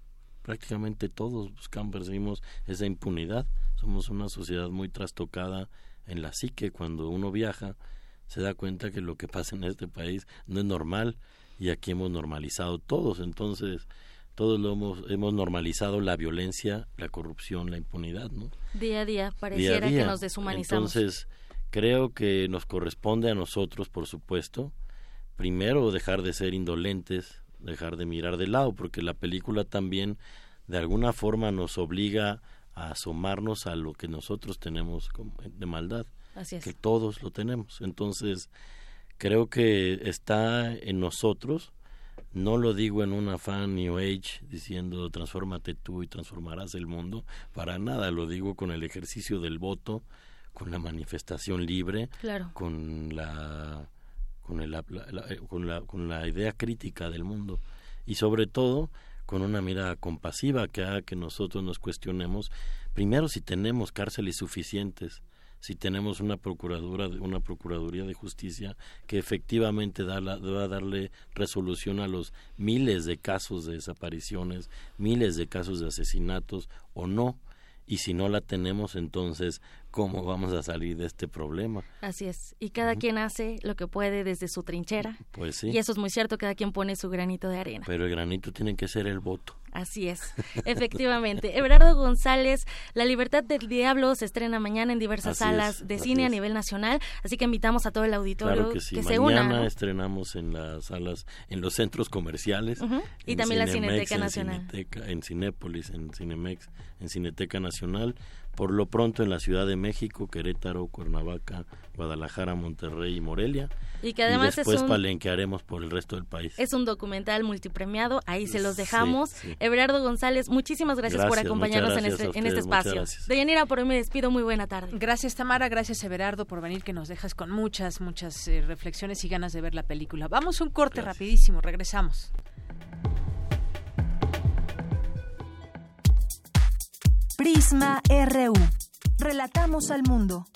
Prácticamente todos buscamos, percibimos esa impunidad. Somos una sociedad muy trastocada en la psique cuando uno viaja se da cuenta que lo que pasa en este país no es normal y aquí hemos normalizado todos. Entonces todos lo hemos hemos normalizado la violencia la corrupción la impunidad no día a día pareciera que nos deshumanizamos. Entonces creo que nos corresponde a nosotros por supuesto primero dejar de ser indolentes dejar de mirar de lado porque la película también de alguna forma nos obliga a asomarnos a lo que nosotros tenemos de maldad, que todos lo tenemos. Entonces, creo que está en nosotros, no lo digo en un afán New Age diciendo transfórmate tú y transformarás el mundo, para nada, lo digo con el ejercicio del voto, con la manifestación libre, con la con, el, con, la, con la idea crítica del mundo. Y sobre todo con una mirada compasiva que haga que nosotros nos cuestionemos primero si tenemos cárceles suficientes si tenemos una una procuraduría de justicia que efectivamente da va a darle resolución a los miles de casos de desapariciones miles de casos de asesinatos o no. Y si no la tenemos entonces cómo vamos a salir de este problema. Así es, y cada quien hace lo que puede desde su trinchera. Pues sí. Y eso es muy cierto, cada quien pone su granito de arena. Pero el granito tiene que ser el voto. Así es, efectivamente. Everardo González, La Libertad del Diablo se estrena mañana en diversas salas de cine a nivel nacional, así que invitamos a todo el auditorio que, se una. Mañana estrenamos en las salas, en los centros comerciales. Y también la Cineteca Nacional. en Cinépolis, en Cinemex, en Cineteca Nacional por lo pronto en la Ciudad de México, Querétaro, Cuernavaca, Guadalajara, Monterrey y Morelia. Y que además después palenquearemos por el resto del país. Es un documental multipremiado, ahí se los dejamos. Everardo González, muchísimas gracias, por acompañarnos en este, en este espacio. Deyanira, por hoy me despido, muy buena tarde. Gracias Tamara, gracias Everardo por venir, que nos dejas con muchas, muchas eh, reflexiones y ganas de ver la película. Vamos un corte rapidísimo, regresamos. Prisma RU. Relatamos al mundo.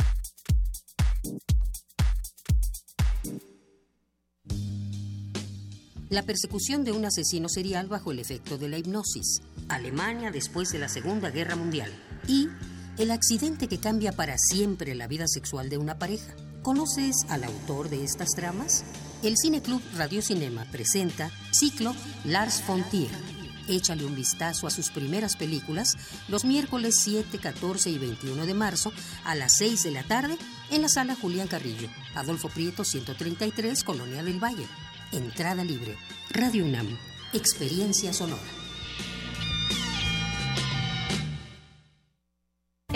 La persecución de un asesino serial bajo el efecto de la hipnosis. Alemania después de la Segunda Guerra Mundial. Y el accidente que cambia para siempre la vida sexual de una pareja. ¿Conoces al autor de estas tramas? El Cineclub Radio Cinema presenta Ciclo Lars von Trier échale un vistazo a sus primeras películas los miércoles 7, 14 y 21 de marzo a las 6 de la tarde en la sala Julián Carrillo, Adolfo Prieto 133, Colonia del Valle. Entrada libre. Radio UNAM. Experiencia sonora.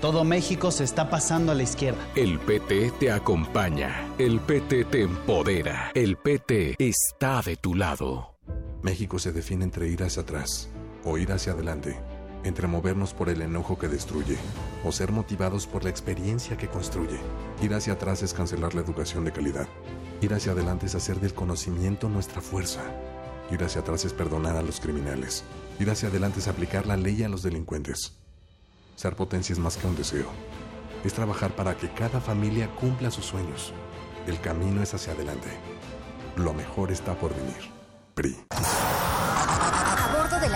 Todo México se está pasando a la izquierda. El PT te acompaña. El PT te empodera. El PT está de tu lado. México se define entre ir hacia atrás o ir hacia adelante, entre movernos por el enojo que destruye o ser motivados por la experiencia que construye. Ir hacia atrás es cancelar la educación de calidad. Ir hacia adelante es hacer del conocimiento nuestra fuerza. Ir hacia atrás es perdonar a los criminales. Ir hacia adelante es aplicar la ley a los delincuentes. Ser potencia es más que un deseo. Es trabajar para que cada familia cumpla sus sueños. El camino es hacia adelante. Lo mejor está por venir. PRI.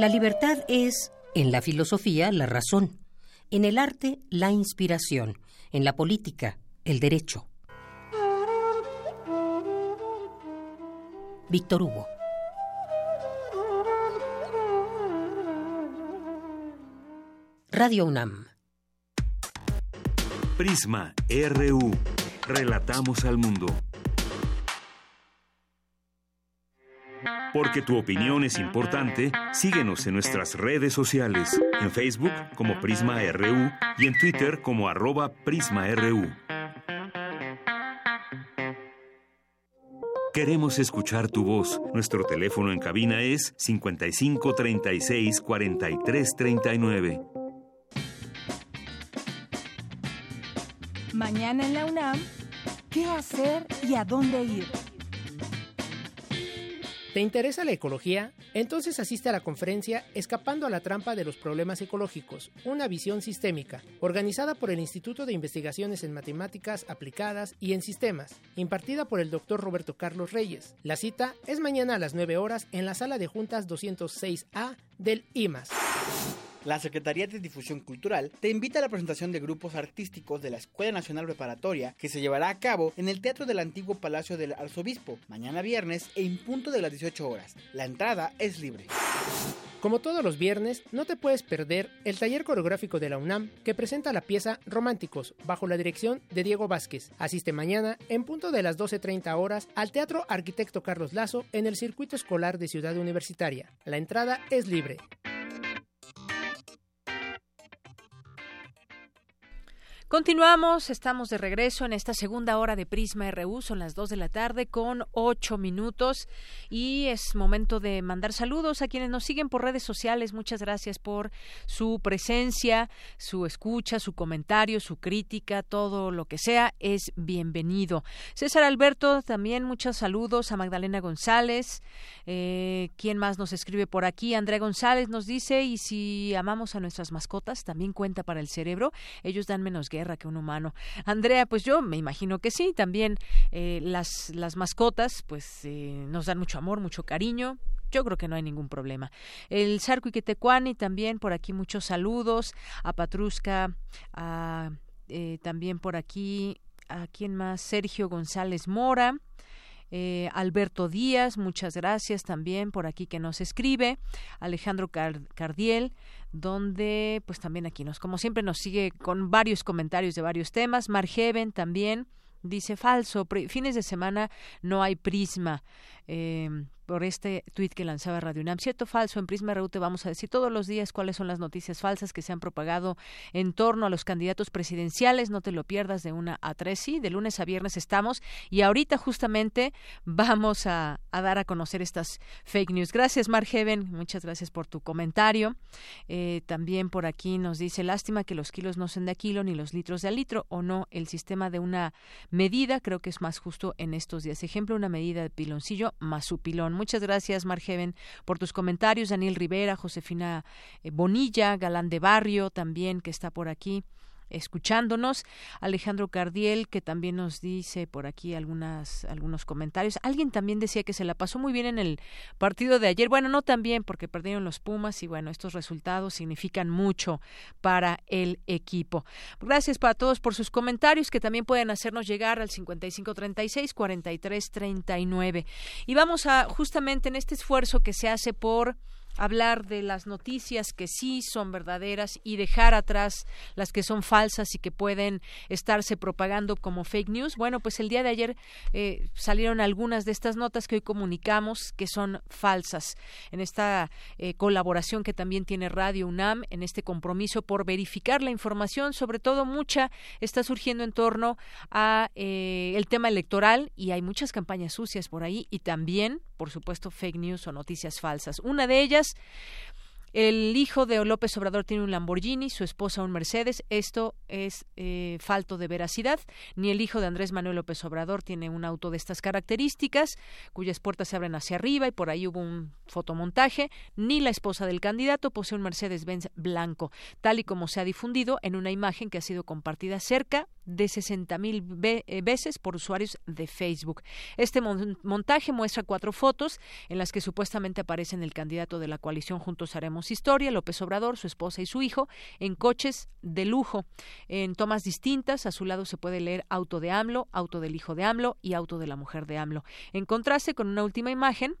La libertad es, en la filosofía, la razón, en el arte, la inspiración, en la política, el derecho. Víctor Hugo. Radio UNAM. Prisma RU. Relatamos al mundo. Porque tu opinión es importante, síguenos en nuestras redes sociales, en Facebook como Prisma RU y en Twitter como arroba PrismaRU. Queremos escuchar tu voz. Nuestro teléfono en cabina es 55 36 43 39. Mañana en la UNAM, ¿qué hacer y a dónde ir? ¿Te interesa la ecología? Entonces asiste a la conferencia Escapando a la trampa de los problemas ecológicos, una visión sistémica, organizada por el Instituto de Investigaciones en Matemáticas Aplicadas y en Sistemas, impartida por el doctor Roberto Carlos Reyes. La cita es mañana a las 9 horas en la sala de juntas 206A del IMAS. La Secretaría de Difusión Cultural te invita a la presentación de grupos artísticos de la Escuela Nacional Preparatoria que se llevará a cabo en el Teatro del Antiguo Palacio del Arzobispo, mañana viernes en punto de las 18 horas. La entrada es libre. Como todos los viernes, no te puedes perder el taller coreográfico de la UNAM que presenta la pieza Románticos bajo la dirección de Diego Vázquez. Asiste mañana en punto de las 12.30 horas al Teatro Arquitecto Carlos Lazo en el Circuito Escolar de Ciudad Universitaria. La entrada es libre. Continuamos, estamos de regreso en esta segunda hora de Prisma RU, son las 2 de la tarde con 8 minutos y es momento de mandar saludos a quienes nos siguen por redes sociales. Muchas gracias por su presencia, su escucha, su comentario, su crítica, todo lo que sea es bienvenido. César Alberto, también muchos saludos a Magdalena González. Eh, ¿Quién más nos escribe por aquí? Andrea González nos dice, y si amamos a nuestras mascotas, también cuenta para el cerebro. Ellos dan menos guerra que un humano. Andrea, pues yo me imagino que sí. También eh, las, las mascotas, pues eh, nos dan mucho amor, mucho cariño yo creo que no hay ningún problema. El Sarco Iquetecuani también, por aquí muchos saludos, a Patrusca, a, eh, también por aquí, a quién más, Sergio González Mora, eh, Alberto Díaz, muchas gracias también por aquí que nos escribe, Alejandro Cardiel, donde pues también aquí nos, como siempre, nos sigue con varios comentarios de varios temas, Margeven también, dice falso, fines de semana no hay prisma. Eh, por este tuit que lanzaba Radio UNAM. Cierto falso, en Prisma RU vamos a decir todos los días cuáles son las noticias falsas que se han propagado en torno a los candidatos presidenciales. No te lo pierdas de una a tres. Sí, de lunes a viernes estamos y ahorita justamente vamos a, dar a conocer estas fake news. Gracias, Mark Heaven. Muchas gracias por tu comentario. Eh, también por aquí nos dice, lástima que los kilos no sean de a kilo ni los litros de a litro o no. El sistema de una medida creo que es más justo en estos días. Ejemplo, una medida de piloncillo más su pilón. Muchas gracias, Margeven, por tus comentarios. Daniel Rivera, Josefina eh, Bonilla, Galán de Barrio, también que está por aquí escuchándonos. Alejandro Cardiel, que también nos dice por aquí algunas, algunos comentarios. Alguien también decía que se la pasó muy bien en el partido de ayer. Bueno, no tan bien porque perdieron los Pumas y bueno, estos resultados significan mucho para el equipo. Gracias para todos por sus comentarios que también pueden hacernos llegar al 5536 4339. Y vamos a justamente en este esfuerzo que se hace por hablar de las noticias que sí son verdaderas y dejar atrás las que son falsas y que pueden estarse propagando como fake news. Bueno, pues el día de ayer eh, salieron algunas de estas notas que hoy comunicamos que son falsas. En esta eh, colaboración que también tiene Radio UNAM, en este compromiso por verificar la información, sobre todo mucha está surgiendo en torno a eh, el tema electoral y hay muchas campañas sucias por ahí y también, por supuesto, fake news o noticias falsas. Una de ellas this el hijo de López Obrador tiene un Lamborghini, su esposa un Mercedes. Esto es eh, falto de veracidad. Ni el hijo de Andrés Manuel López Obrador tiene un auto de estas características, cuyas puertas se abren hacia arriba y por ahí hubo un fotomontaje. Ni la esposa del candidato posee un Mercedes-Benz blanco, tal y como se ha difundido en una imagen que ha sido compartida cerca de 60 mil eh, veces por usuarios de Facebook. Este montaje muestra cuatro fotos en las que supuestamente aparecen el candidato de la coalición Juntos Haremos Historia, López Obrador, su esposa y su hijo, en coches de lujo, en tomas distintas. A su lado se puede leer auto de AMLO, auto del hijo de AMLO y auto de la mujer de AMLO. En contraste con una última imagen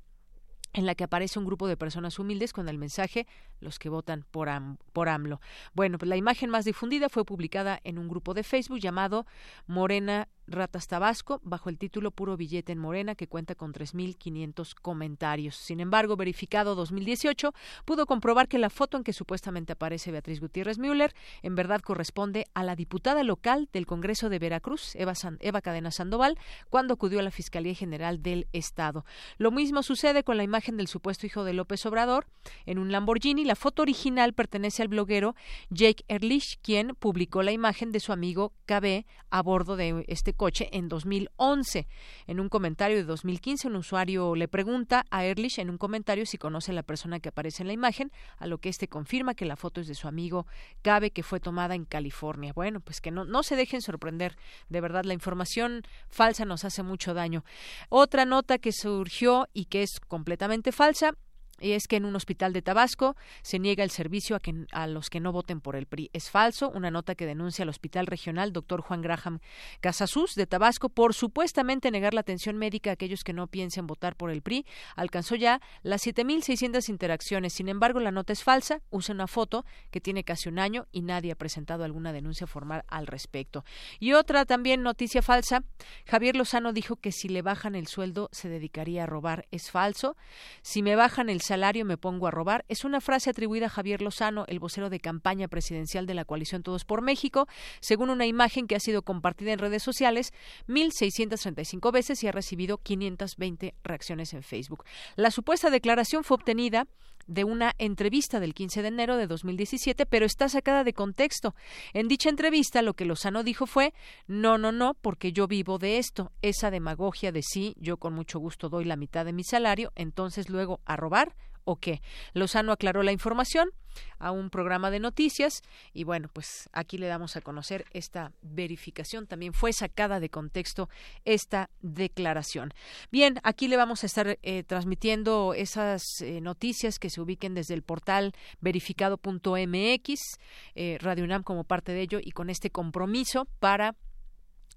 en la que aparece un grupo de personas humildes con el mensaje los que votan por, por AMLO. Bueno, pues la imagen más difundida fue publicada en un grupo de Facebook llamado Morena Ratas Tabasco, bajo el título Puro Billete en Morena, que cuenta con 3.500 comentarios. Sin embargo, verificado 2018, pudo comprobar que la foto en que supuestamente aparece Beatriz Gutiérrez Müller en verdad corresponde a la diputada local del Congreso de Veracruz, Eva, Eva Cadena Sandoval, cuando acudió a la Fiscalía General del Estado. Lo mismo sucede con la imagen del supuesto hijo de López Obrador en un Lamborghini. La foto original pertenece al bloguero Jake Erlich, quien publicó la imagen de su amigo KB a bordo de este coche en 2011. En un comentario de 2015, un usuario le pregunta a Erlich en un comentario si conoce a la persona que aparece en la imagen, a lo que éste confirma que la foto es de su amigo Cabe, que fue tomada en California. Bueno, pues que no, no se dejen sorprender. De verdad, la información falsa nos hace mucho daño. Otra nota que surgió y que es completamente falsa y es que en un hospital de Tabasco se niega el servicio a, que, a los que no voten por el PRI. Es falso, una nota que denuncia al Hospital Regional Dr. Juan Graham Casasus de Tabasco por supuestamente negar la atención médica a aquellos que no piensen votar por el PRI. Alcanzó ya las 7.600 interacciones. Sin embargo, la nota es falsa, usa una foto que tiene casi un año y nadie ha presentado alguna denuncia formal al respecto. Y otra también noticia falsa, Javier Lozano dijo que si le bajan el sueldo se dedicaría a robar. Es falso. Si me bajan el salario me pongo a robar es una frase atribuida a Javier Lozano, el vocero de campaña presidencial de la coalición Todos por México, según una imagen que ha sido compartida en redes sociales 1.635 veces y ha recibido 520 reacciones en Facebook. La supuesta declaración fue obtenida de una entrevista del 15 de enero de 2017, pero está sacada de contexto. En dicha entrevista lo que Lozano dijo fue, no, no, no, porque yo vivo de esto. Esa demagogia de sí, yo con mucho gusto doy la mitad de mi salario, entonces luego a robar, o qué. Lozano aclaró la información a un programa de noticias y bueno, pues aquí le damos a conocer esta verificación. También fue sacada de contexto esta declaración. Bien, aquí le vamos a estar eh, transmitiendo esas eh, noticias que se ubiquen desde el portal verificado.mx, eh, Radio UNAM como parte de ello y con este compromiso para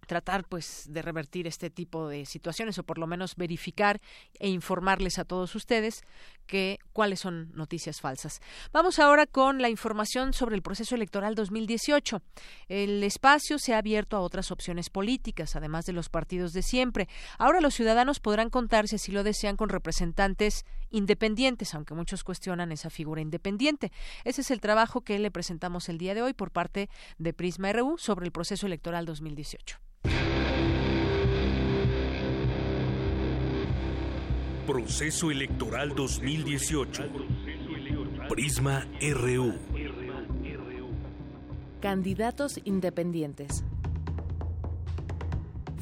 tratar pues de revertir este tipo de situaciones o por lo menos verificar e informarles a todos ustedes que cuáles son noticias falsas. Vamos ahora con la información sobre el proceso electoral 2018. El espacio se ha abierto a otras opciones políticas, además de los partidos de siempre. Ahora los ciudadanos podrán contarse si lo desean con representantes independientes, aunque muchos cuestionan esa figura independiente. Ese es el trabajo que le presentamos el día de hoy por parte de Prisma RU sobre el proceso electoral 2018. Proceso Electoral 2018. Prisma RU. Candidatos independientes.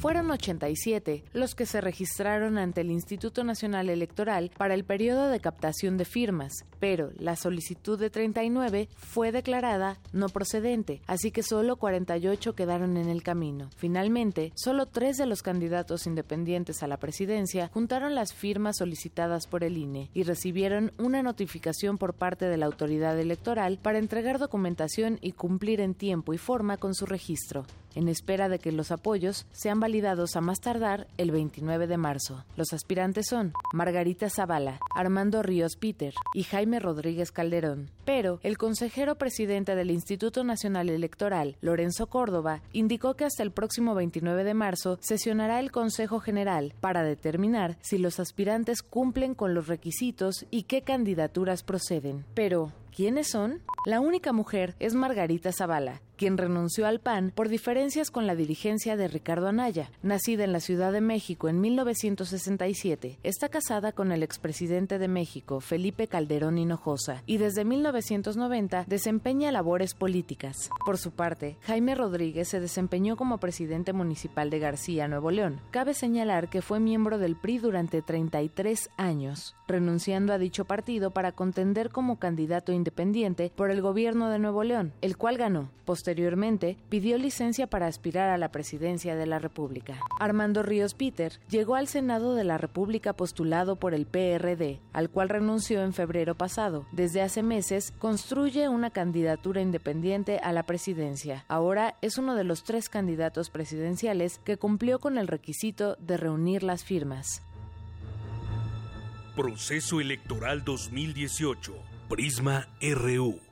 Fueron 87 los que se registraron ante el Instituto Nacional Electoral para el periodo de captación de firmas, pero la solicitud de 39 fue declarada no procedente, así que solo 48 quedaron en el camino. Finalmente, solo tres de los candidatos independientes a la presidencia juntaron las firmas solicitadas por el INE y recibieron una notificación por parte de la autoridad electoral para entregar documentación y cumplir en tiempo y forma con su registro en espera de que los apoyos sean validados a más tardar el 29 de marzo. Los aspirantes son Margarita Zavala, Armando Ríos Peter y Jaime Rodríguez Calderón. Pero el consejero presidente del Instituto Nacional Electoral, Lorenzo Córdoba, indicó que hasta el próximo 29 de marzo sesionará el Consejo General para determinar si los aspirantes cumplen con los requisitos y qué candidaturas proceden. Pero, ¿quiénes son? La única mujer es Margarita Zavala, quien renunció al PAN por diferencias con la dirigencia de Ricardo Anaya. Nacida en la Ciudad de México en 1967, está casada con el expresidente de México, Felipe Calderón Hinojosa, y desde 1990 desempeña labores políticas. Por su parte, Jaime Rodríguez se desempeñó como presidente municipal de García, Nuevo León. Cabe señalar que fue miembro del PRI durante 33 años, renunciando a dicho partido para contender como candidato independiente por el gobierno de Nuevo León, el cual ganó. Posteriormente, pidió licencia para aspirar a la presidencia de la República. Armando Ríos Peter llegó al Senado de la República postulado por el PRD, al cual renunció en febrero pasado. Desde hace meses construye una candidatura independiente a la presidencia. Ahora es uno de los tres candidatos presidenciales que cumplió con el requisito de reunir las firmas. Proceso Electoral 2018. Prisma RU.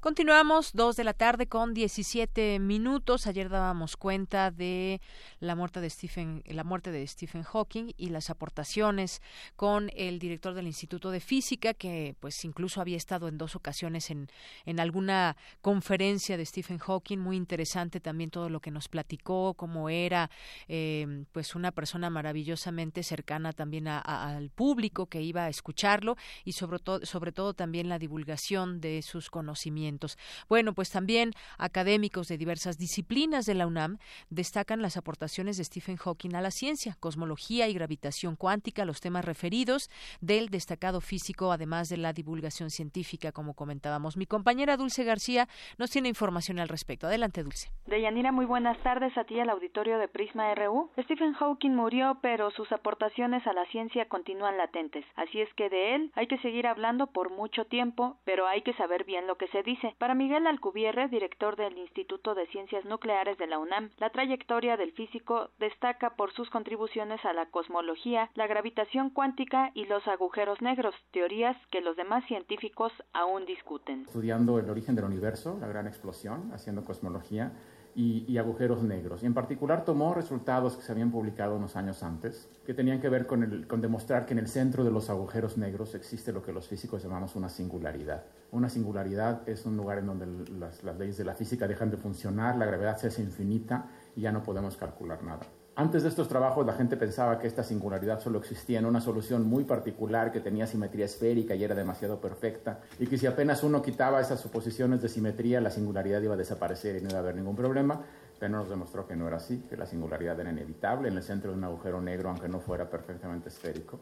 Continuamos, dos de la tarde con 17 minutos. Ayer dábamos cuenta de la muerte de Stephen, la muerte de Stephen Hawking y las aportaciones con el director del Instituto de Física, que pues incluso había estado en dos ocasiones en, en alguna conferencia de Stephen Hawking. Muy interesante también todo lo que nos platicó, cómo era eh, pues una persona maravillosamente cercana también al público que iba a escucharlo y sobre todo, sobre todo también la divulgación de sus conocimientos bueno, pues también académicos de diversas disciplinas de la UNAM destacan las aportaciones de Stephen Hawking a la ciencia, cosmología y gravitación cuántica, los temas referidos del destacado físico, además de la divulgación científica, como comentábamos. Mi compañera Dulce García nos tiene información al respecto. Adelante, Dulce. Deyanira, muy buenas tardes a ti al auditorio de Prisma RU. Stephen Hawking murió, pero sus aportaciones a la ciencia continúan latentes. Así es que de él hay que seguir hablando por mucho tiempo, pero hay que saber bien lo que se dice para Miguel Alcubierre, director del Instituto de Ciencias Nucleares de la UNAM, la trayectoria del físico destaca por sus contribuciones a la cosmología, la gravitación cuántica y los agujeros negros, teorías que los demás científicos aún discuten. Estudiando el origen del universo, la gran explosión, haciendo cosmología, y, agujeros negros. Y en particular tomó resultados que se habían publicado unos años antes, que tenían que ver con, con demostrar que en el centro de los agujeros negros existe lo que los físicos llamamos una singularidad. Una singularidad es un lugar en donde las, las leyes de la física dejan de funcionar, la gravedad se hace infinita y ya no podemos calcular nada. Antes de estos trabajos la gente pensaba que esta singularidad solo existía en una solución muy particular que tenía simetría esférica y era demasiado perfecta y que si apenas uno quitaba esas suposiciones de simetría la singularidad iba a desaparecer y no iba a haber ningún problema, pero nos demostró que no era así, que la singularidad era inevitable en el centro de un agujero negro aunque no fuera perfectamente esférico.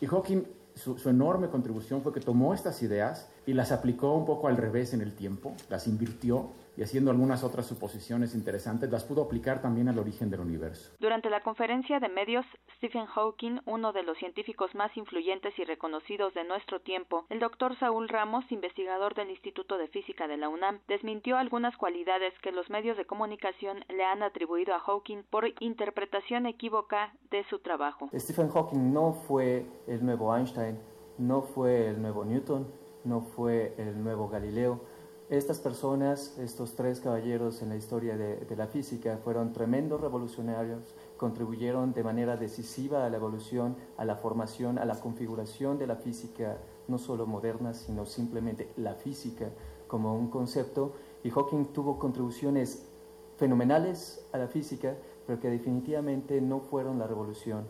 Y Hawking, su, su enorme contribución fue que tomó estas ideas y las aplicó un poco al revés en el tiempo, las invirtió y haciendo algunas otras suposiciones interesantes, las pudo aplicar también al origen del universo. Durante la conferencia de medios, Stephen Hawking, uno de los científicos más influyentes y reconocidos de nuestro tiempo, el doctor Saúl Ramos, investigador del Instituto de Física de la UNAM, desmintió algunas cualidades que los medios de comunicación le han atribuido a Hawking por interpretación equívoca de su trabajo. Stephen Hawking no fue el nuevo Einstein, no fue el nuevo Newton, no fue el nuevo Galileo estas personas, estos tres caballeros en la historia de, la física, fueron tremendos revolucionarios, contribuyeron de manera decisiva a la evolución, a la formación, a la configuración de la física, no solo moderna, sino simplemente la física como un concepto. Y Hawking tuvo contribuciones fenomenales a la física, pero que definitivamente no fueron la revolución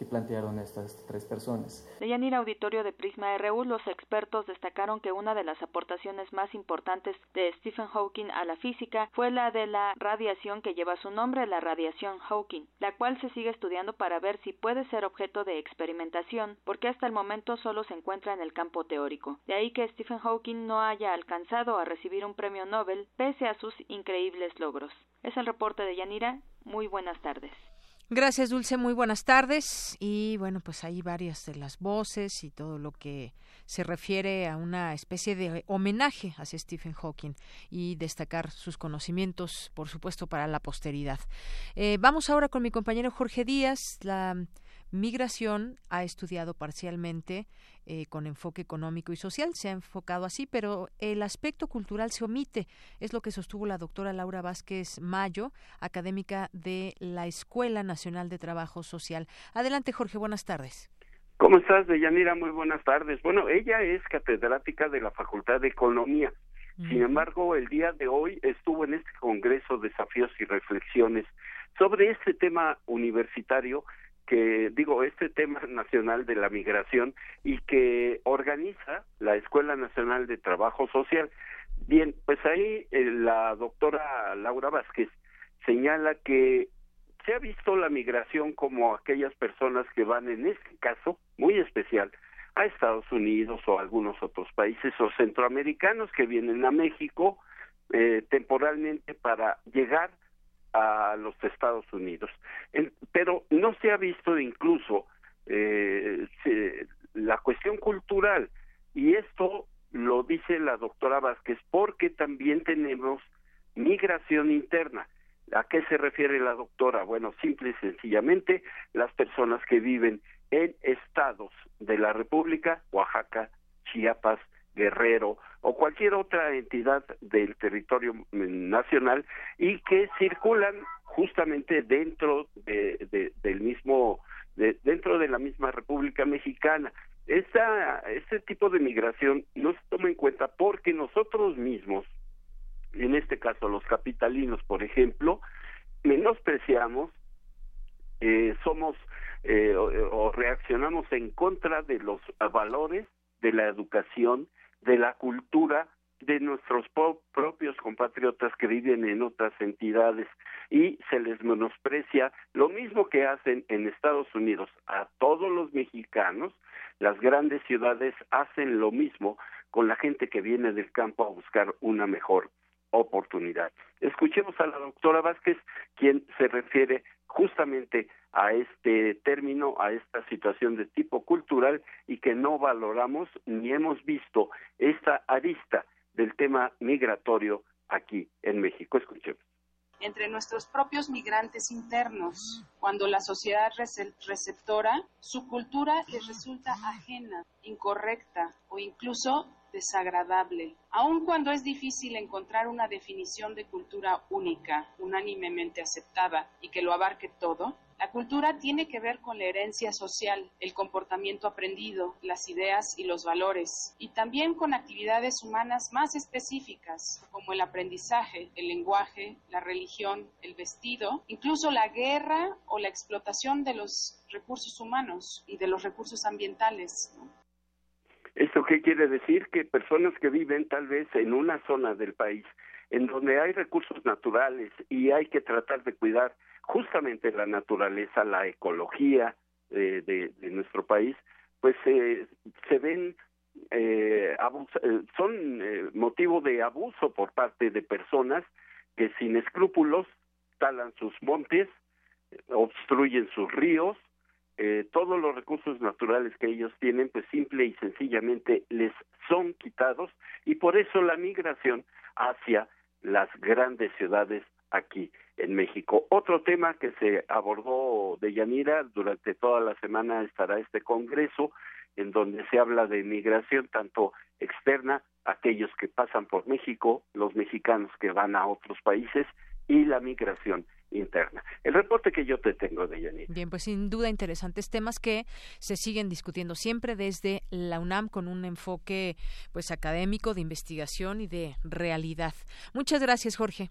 que plantearon estas tres personas. De Yanir Auditorio de Prisma RU, los expertos destacaron que una de las aportaciones más importantes de Stephen Hawking a la física fue la de la radiación que lleva su nombre, la radiación Hawking, la cual se sigue estudiando para ver si puede ser objeto de experimentación, porque hasta el momento solo se encuentra en el campo teórico. De ahí que Stephen Hawking no haya alcanzado a recibir un premio Nobel pese a sus increíbles logros. Es el reporte de Yanira. Muy buenas tardes. Gracias, Dulce. Muy buenas tardes. Y bueno, pues hay varias de las voces y todo lo que se refiere a una especie de homenaje hacia Stephen Hawking y destacar sus conocimientos, por supuesto, para la posteridad. Eh, vamos ahora con mi compañero Jorge Díaz. La migración ha estudiado parcialmente eh, con enfoque económico y social, se ha enfocado así, pero el aspecto cultural se omite, es lo que sostuvo la doctora Laura Vázquez Mayo, académica de la Escuela Nacional de Trabajo Social. Adelante, Jorge, buenas tardes. ¿Cómo estás, Deyanira? Muy buenas tardes. Bueno, ella es catedrática de la Facultad de Economía. Sin embargo, el día de hoy estuvo en este Congreso Desafíos y Reflexiones sobre este tema universitario que digo este tema nacional de la migración y que organiza la Escuela Nacional de Trabajo Social. Bien, pues ahí eh, la doctora Laura Vázquez señala que se ha visto la migración como aquellas personas que van en este caso muy especial a Estados Unidos o algunos otros países o centroamericanos que vienen a México eh, temporalmente para llegar a los Estados Unidos. pero no se ha visto incluso eh, la cuestión cultural y esto lo dice la doctora Vázquez porque también tenemos migración interna. ¿A qué se refiere la doctora? Bueno, simple y sencillamente las personas que viven en estados de la República, Oaxaca, Chiapas, Guerrero o cualquier otra entidad del territorio nacional y que circulan justamente dentro de, del mismo dentro de la misma República Mexicana. Esta, este tipo de migración no se toma en cuenta porque nosotros mismos, en este caso los capitalinos, por ejemplo, menospreciamos, eh, somos eh, o reaccionamos en contra de los valores de la educación, de la cultura de nuestros propios compatriotas que viven en otras entidades. Y se les menosprecia lo mismo que hacen en Estados Unidos a todos los mexicanos, las grandes ciudades hacen lo mismo con la gente que viene del campo a buscar una mejor oportunidad. Escuchemos a la doctora Vázquez, quien se refiere justamente a este término, a esta situación de tipo cultural y que no valoramos ni hemos visto esta arista del tema migratorio aquí en México. Escuchemos entre nuestros propios migrantes internos, cuando la sociedad receptora, su cultura les resulta ajena, incorrecta o incluso desagradable. Aun cuando es difícil encontrar una definición de cultura única, unánimemente aceptada y que lo abarque todo, La cultura tiene que ver con la herencia social, el comportamiento aprendido, las ideas y los valores, y también con actividades humanas más específicas, como el aprendizaje, el lenguaje, la religión, el vestido, incluso la guerra o la explotación de los recursos humanos y de los recursos ambientales. ¿Esto qué quiere decir? Que personas que viven tal vez en una zona del país en donde hay recursos naturales y hay que tratar de cuidar justamente la naturaleza, la ecología de, de, nuestro país, pues eh, se ven eh, eh son eh, motivo de abuso por parte de personas que sin escrúpulos talan sus montes, obstruyen sus ríos, eh, todos los recursos naturales que ellos tienen, pues simple y sencillamente les son quitados y por eso la migración hacia las grandes ciudades aquí en México. Otro tema que se abordó de Yanira durante toda la semana estará este congreso en donde se habla de migración tanto externa, aquellos que pasan por México, los mexicanos que van a otros países y la migración interna. El reporte que yo te tengo de Yanira. Bien, pues sin duda interesantes temas que se siguen discutiendo siempre desde la UNAM con un enfoque pues académico de investigación y de realidad. Muchas gracias, Jorge.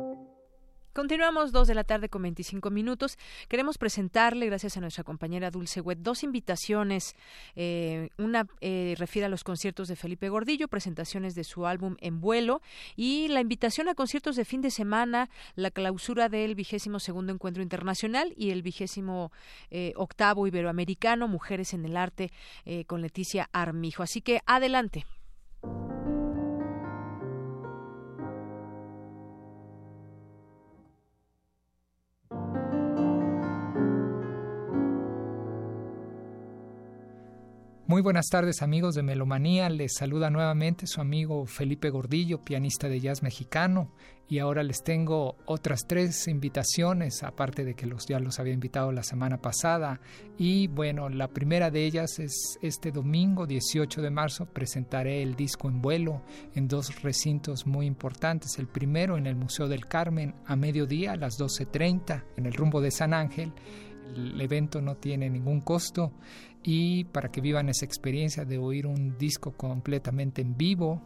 Continuamos dos de la tarde con 25 minutos. Queremos presentarle, gracias a nuestra compañera Dulce Wet, dos invitaciones. Eh, una eh, refiere a los conciertos de Felipe Gordillo, presentaciones de su álbum En Vuelo, y la invitación a conciertos de fin de semana, la clausura del vigésimo segundo encuentro internacional y el vigésimo eh, octavo iberoamericano Mujeres en el Arte con Leticia Armijo. Así que adelante. Muy buenas tardes amigos de Melomanía, les saluda nuevamente su amigo Felipe Gordillo, pianista de jazz mexicano, y ahora les tengo otras tres invitaciones, aparte de que los, ya los había invitado la semana pasada, y bueno, la primera de ellas es este domingo 18 de marzo presentaré el disco en vuelo en dos recintos muy importantes, el primero en el Museo del Carmen a mediodía a las 12.30 en el rumbo de San Ángel, el evento no tiene ningún costo y para que vivan esa experiencia de oír un disco completamente en vivo.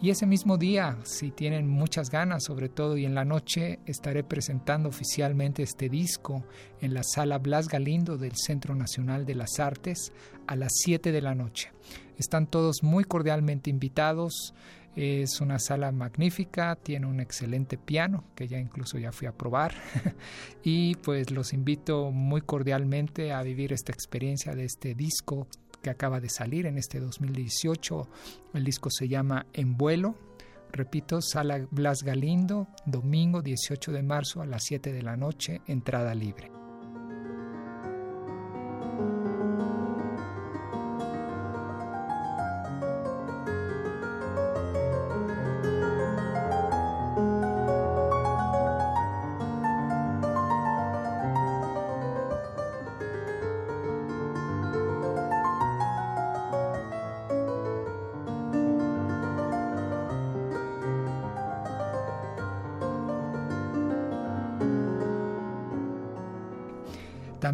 Y ese mismo día, si tienen muchas ganas, sobre todo, y en la noche estaré presentando oficialmente este disco en la sala Blas Galindo del Centro Nacional de las Artes a las 7 de la noche. Están todos muy cordialmente invitados. Es una sala magnífica, tiene un excelente piano que ya incluso ya fui a probar y pues los invito muy cordialmente a vivir esta experiencia de este disco que acaba de salir en este 2018. El disco se llama En vuelo. Repito, Sala Blas Galindo, domingo 18 de marzo a las 7 de la noche, entrada libre.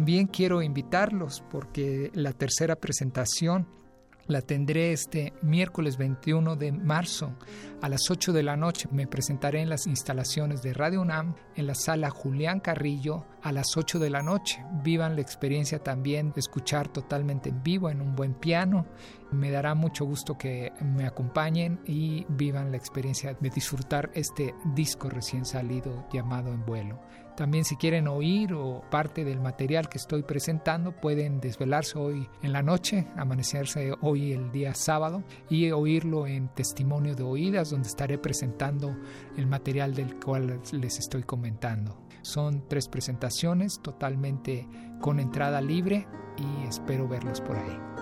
También quiero invitarlos porque la tercera presentación la tendré este miércoles 21 de marzo a las 8 de la noche. Me presentaré en las instalaciones de Radio UNAM en la sala Julián Carrillo a las 8 de la noche. Vivan la experiencia también de escuchar totalmente en vivo en un buen piano. Me dará mucho gusto que me acompañen y vivan la experiencia de disfrutar este disco recién salido llamado En vuelo. También si quieren oír o parte del material que estoy presentando, pueden desvelarse hoy en la noche, amanecerse hoy el día sábado y oírlo en Testimonio de Oídas, donde estaré presentando el material del cual les estoy comentando. Son tres presentaciones totalmente con entrada libre y espero verlos por ahí.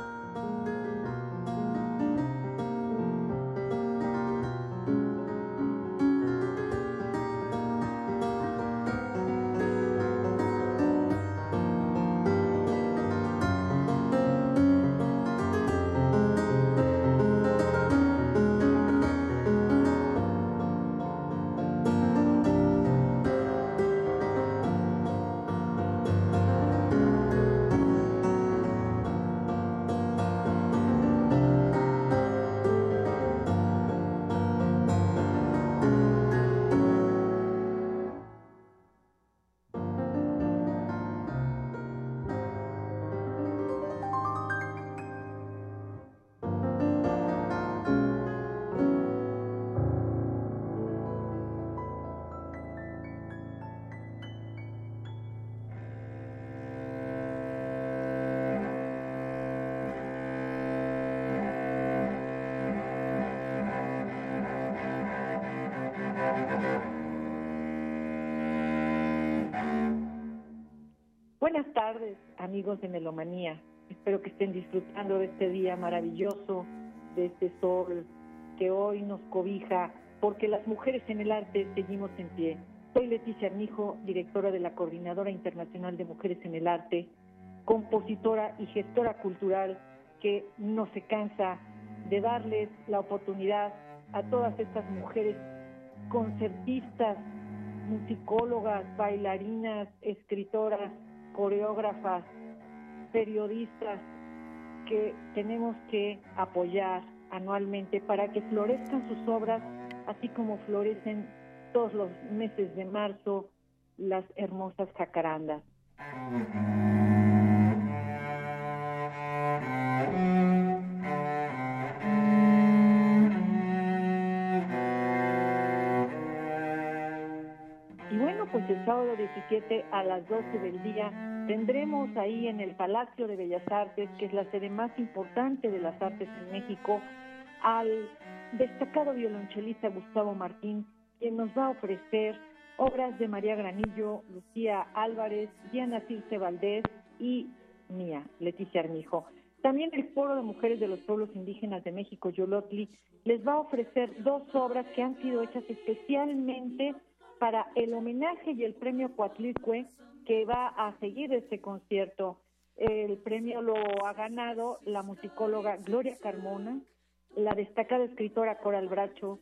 Tardes, amigos de Melomanía. Espero que estén disfrutando de este día maravilloso, de este sol que hoy nos cobija, porque las mujeres en el arte seguimos en pie. Soy Leticia Armijo, directora de la Coordinadora Internacional de Mujeres en el Arte, compositora y gestora cultural que no se cansa de darles la oportunidad a todas estas mujeres concertistas, musicólogas, bailarinas, escritoras, coreógrafas, periodistas que tenemos que apoyar anualmente para que florezcan sus obras, así como florecen todos los meses de marzo las hermosas jacarandas. El sábado 17 a las 12 del día tendremos ahí en el Palacio de Bellas Artes, que es la sede más importante de las artes en México, al destacado violonchelista Gustavo Martín, quien nos va a ofrecer obras de María Granillo, Lucía Álvarez, Diana Circe Valdés y mía, Leticia Armijo. También el Foro de Mujeres de los Pueblos Indígenas de México, Yolotli, les va a ofrecer dos obras que han sido hechas especialmente para el homenaje y el premio Coatlicue que va a seguir este concierto. El premio lo ha ganado la musicóloga Gloria Carmona, la destacada escritora Coral Bracho,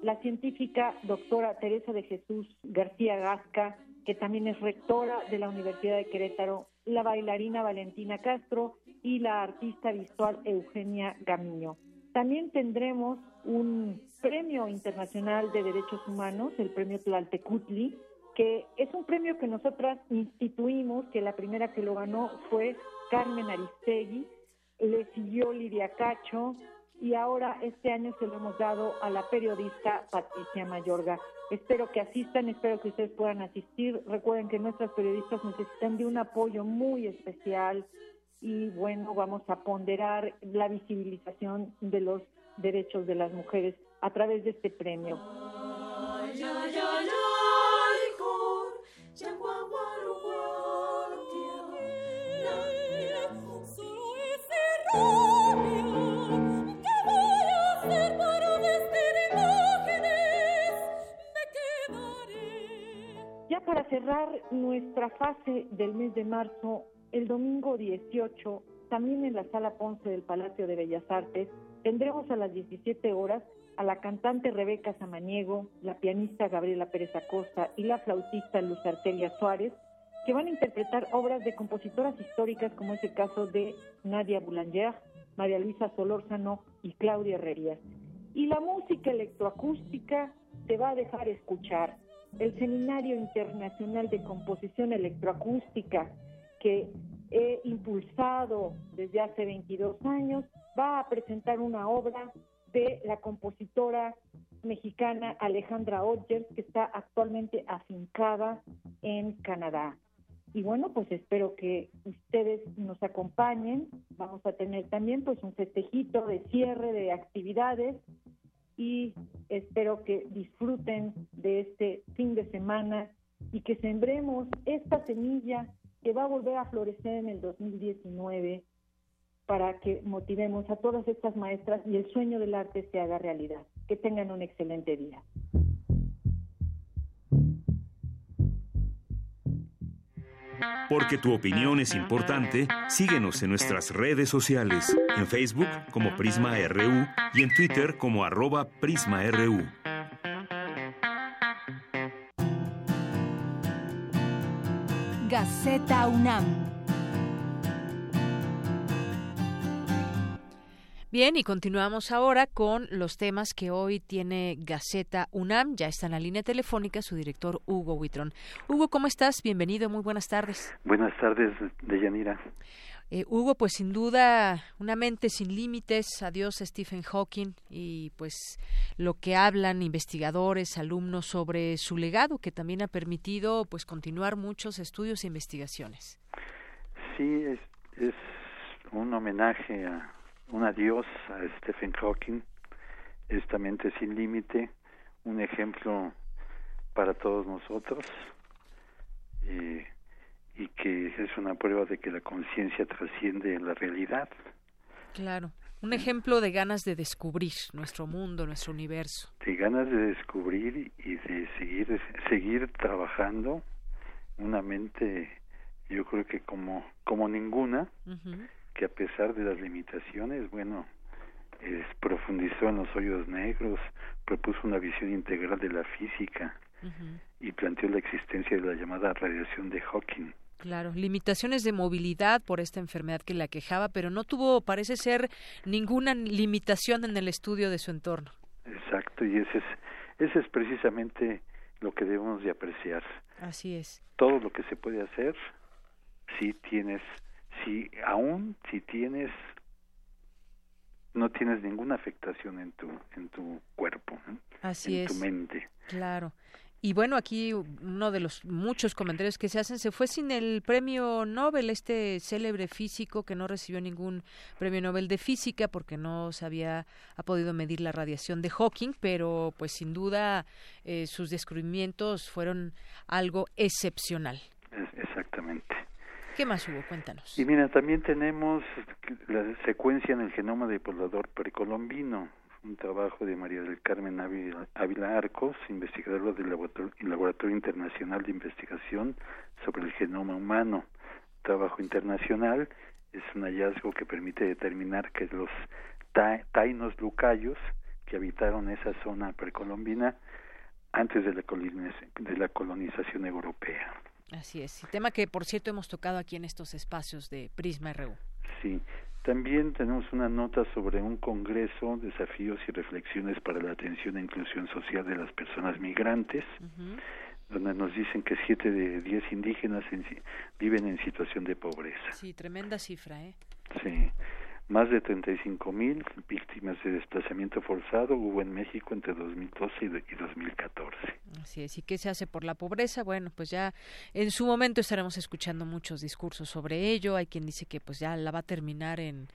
la científica doctora Teresa de Jesús García Gasca, que también es rectora de la Universidad de Querétaro, la bailarina Valentina Castro y la artista visual Eugenia Gamiño. También tendremos un premio internacional de derechos humanos, el premio Tlaltecutli, que es un premio que nosotras instituimos, que la primera que lo ganó fue Carmen Aristegui, le siguió Lidia Cacho, y ahora este año se lo hemos dado a la periodista Patricia Mayorga. Espero que asistan, espero que ustedes puedan asistir. Recuerden que nuestras periodistas necesitan de un apoyo muy especial y bueno, vamos a ponderar la visibilización de los derechos de las mujeres a través de este premio. Ya para cerrar nuestra fase del mes de marzo, el domingo 18, también en la Sala Ponce del Palacio de Bellas Artes, tendremos a las 17 horas a la cantante Rebeca Samaniego, la pianista Gabriela Pérez Acosta y la flautista Luz Artelia Suárez, que van a interpretar obras de compositoras históricas como es el caso de Nadia Boulanger, María Luisa Solórzano y Claudia Herrerías. Y la música electroacústica te va a dejar escuchar el Seminario Internacional de Composición Electroacústica que he impulsado desde hace 22 años, va a presentar una obra de la compositora mexicana Alejandra Odgers, que está actualmente afincada en Canadá. Y bueno, pues espero que ustedes nos acompañen. Vamos a tener también pues un festejito de cierre de actividades y espero que disfruten de este fin de semana y que sembremos esta semilla que va a volver a florecer en el 2019 para que motivemos a todas estas maestras y el sueño del arte se haga realidad. Que tengan un excelente día. Porque tu opinión es importante, síguenos en nuestras redes sociales, en Facebook como Prisma RU y en Twitter como arroba PrismaRU. Gaceta UNAM. Bien, y continuamos ahora con los temas que hoy tiene Gaceta UNAM. Ya está en la línea telefónica su director Hugo Huitrón. Hugo, ¿cómo estás? Bienvenido, muy buenas tardes. Buenas tardes, Deyanira. Eh, Hugo, pues sin duda, una mente sin límites, adiós Stephen Hawking y pues lo que hablan investigadores, alumnos sobre su legado que también ha permitido pues continuar muchos estudios e investigaciones. Sí, es, es un homenaje a un adiós a Stephen Hawking, esta mente sin límite, un ejemplo para todos nosotros. Y, y que es una prueba de que la conciencia trasciende la realidad. Claro, un ejemplo de ganas de descubrir nuestro mundo, nuestro universo. De ganas de descubrir y de seguir seguir trabajando una mente, yo creo que como como ninguna, que a pesar de las limitaciones, bueno, es, profundizó en los hoyos negros, propuso una visión integral de la física y planteó la existencia de la llamada radiación de Hawking. Claro, limitaciones de movilidad por esta enfermedad que la quejaba, pero no tuvo, parece ser, ninguna limitación en el estudio de su entorno. Exacto, y ese es, ese es precisamente lo que debemos de apreciar. Así es. Todo lo que se puede hacer si tienes, si aún si tienes no tienes ninguna afectación en tu en tu cuerpo, Así en es. tu mente. Claro. Y bueno, aquí uno de los muchos comentarios que se hacen se fue sin el premio Nobel, este célebre físico que no recibió ningún premio Nobel de física porque no se había ha podido medir la radiación de Hawking, pero pues sin duda eh, sus descubrimientos fueron algo excepcional. Exactamente. ¿Qué más hubo? Cuéntanos. Y mira, también tenemos la secuencia en el genoma de poblador precolombino, un trabajo de María del Carmen Ávila, Ávila Arcos, investigadora del laboratorio, laboratorio, Internacional de Investigación sobre el Genoma Humano. Trabajo internacional es un hallazgo que permite determinar que los ta tainos lucayos que habitaron esa zona precolombina antes de la, de la colonización europea. Así es, tema que por cierto hemos tocado aquí en estos espacios de Prisma RU. Sí, también tenemos una nota sobre un congreso, desafíos y reflexiones para la atención e inclusión social de las personas migrantes, donde nos dicen que siete de diez indígenas en, viven en situación de pobreza. Sí, tremenda cifra, ¿eh? Sí. Más de 35 mil víctimas de desplazamiento forzado hubo en México entre 2012 y 2014. Así es. ¿Y qué se hace por la pobreza? Bueno, pues ya en su momento estaremos escuchando muchos discursos sobre ello. Hay quien dice que pues ya la va a terminar en,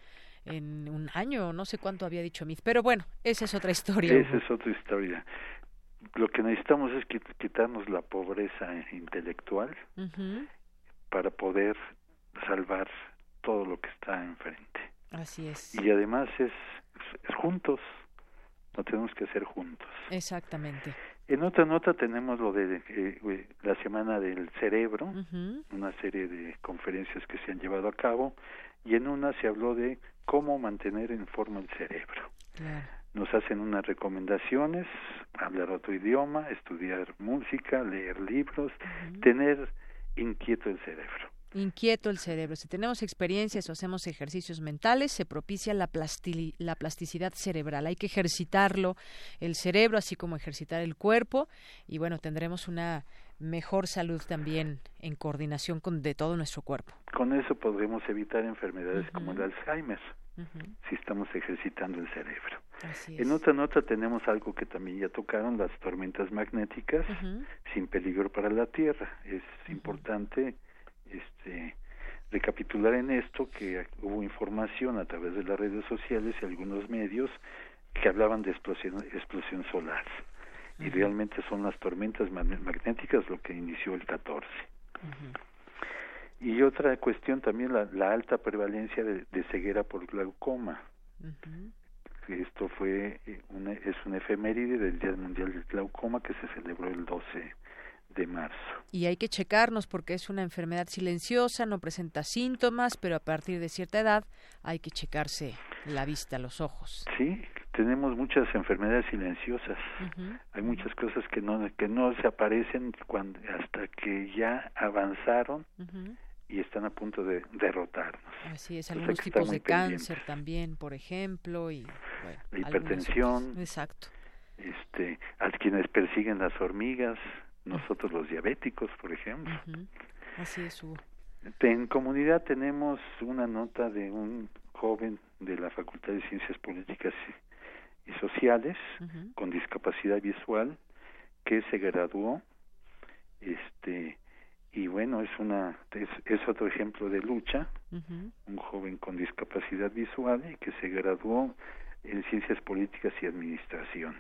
en un año, no sé cuánto había dicho Mith. Pero bueno, esa es otra historia. Esa es otra historia. Lo que necesitamos es quitarnos la pobreza intelectual uh -huh. para poder salvar todo lo que está enfrente. Así es. Y además es, es, juntos, lo tenemos que hacer juntos. Exactamente. En otra nota tenemos lo de eh, la Semana del Cerebro, uh -huh. una serie de conferencias que se han llevado a cabo, y en una se habló de cómo mantener en forma el cerebro. Claro. Nos hacen unas recomendaciones, hablar otro idioma, estudiar música, leer libros, uh -huh. tener inquieto el cerebro inquieto el cerebro. Si tenemos experiencias o hacemos ejercicios mentales, se propicia la, la plasticidad cerebral. Hay que ejercitarlo, el cerebro, así como ejercitar el cuerpo, y bueno, tendremos una mejor salud también en coordinación con de todo nuestro cuerpo. Con eso podremos evitar enfermedades uh -huh. como el Alzheimer, uh -huh. si estamos ejercitando el cerebro. Así en otra nota tenemos algo que también ya tocaron, las tormentas magnéticas, uh -huh. sin peligro para la Tierra. Es importante este recapitular en esto que hubo información a través de las redes sociales y algunos medios que hablaban de explosión, explosión solar. Uh -huh. Y realmente son las tormentas magnéticas lo que inició el 14. Uh -huh. Y otra cuestión también, la, la alta prevalencia de, de, ceguera por glaucoma. Uh -huh. Esto fue una, es una efeméride del Día Mundial del Glaucoma que se celebró el 12 de marzo. Y hay que checarnos porque es una enfermedad silenciosa, no presenta síntomas, pero a partir de cierta edad hay que checarse la vista, los ojos. Sí, tenemos muchas enfermedades silenciosas. Uh -huh. Hay muchas cosas que no que no se aparecen cuando hasta que ya avanzaron uh -huh. y están a punto de derrotarnos. Así es, algunos tipos de cáncer también, por ejemplo, y bueno, la hipertensión. Exacto. Este, a quienes persiguen las hormigas, nosotros los diabéticos, por ejemplo. Uh -huh. Así es, Hugo. En comunidad tenemos una nota de un joven de la Facultad de Ciencias Políticas y, Sociales uh -huh. con discapacidad visual que se graduó este y bueno es una es, es otro ejemplo de lucha uh -huh. un joven con discapacidad visual y que se graduó en ciencias políticas y administración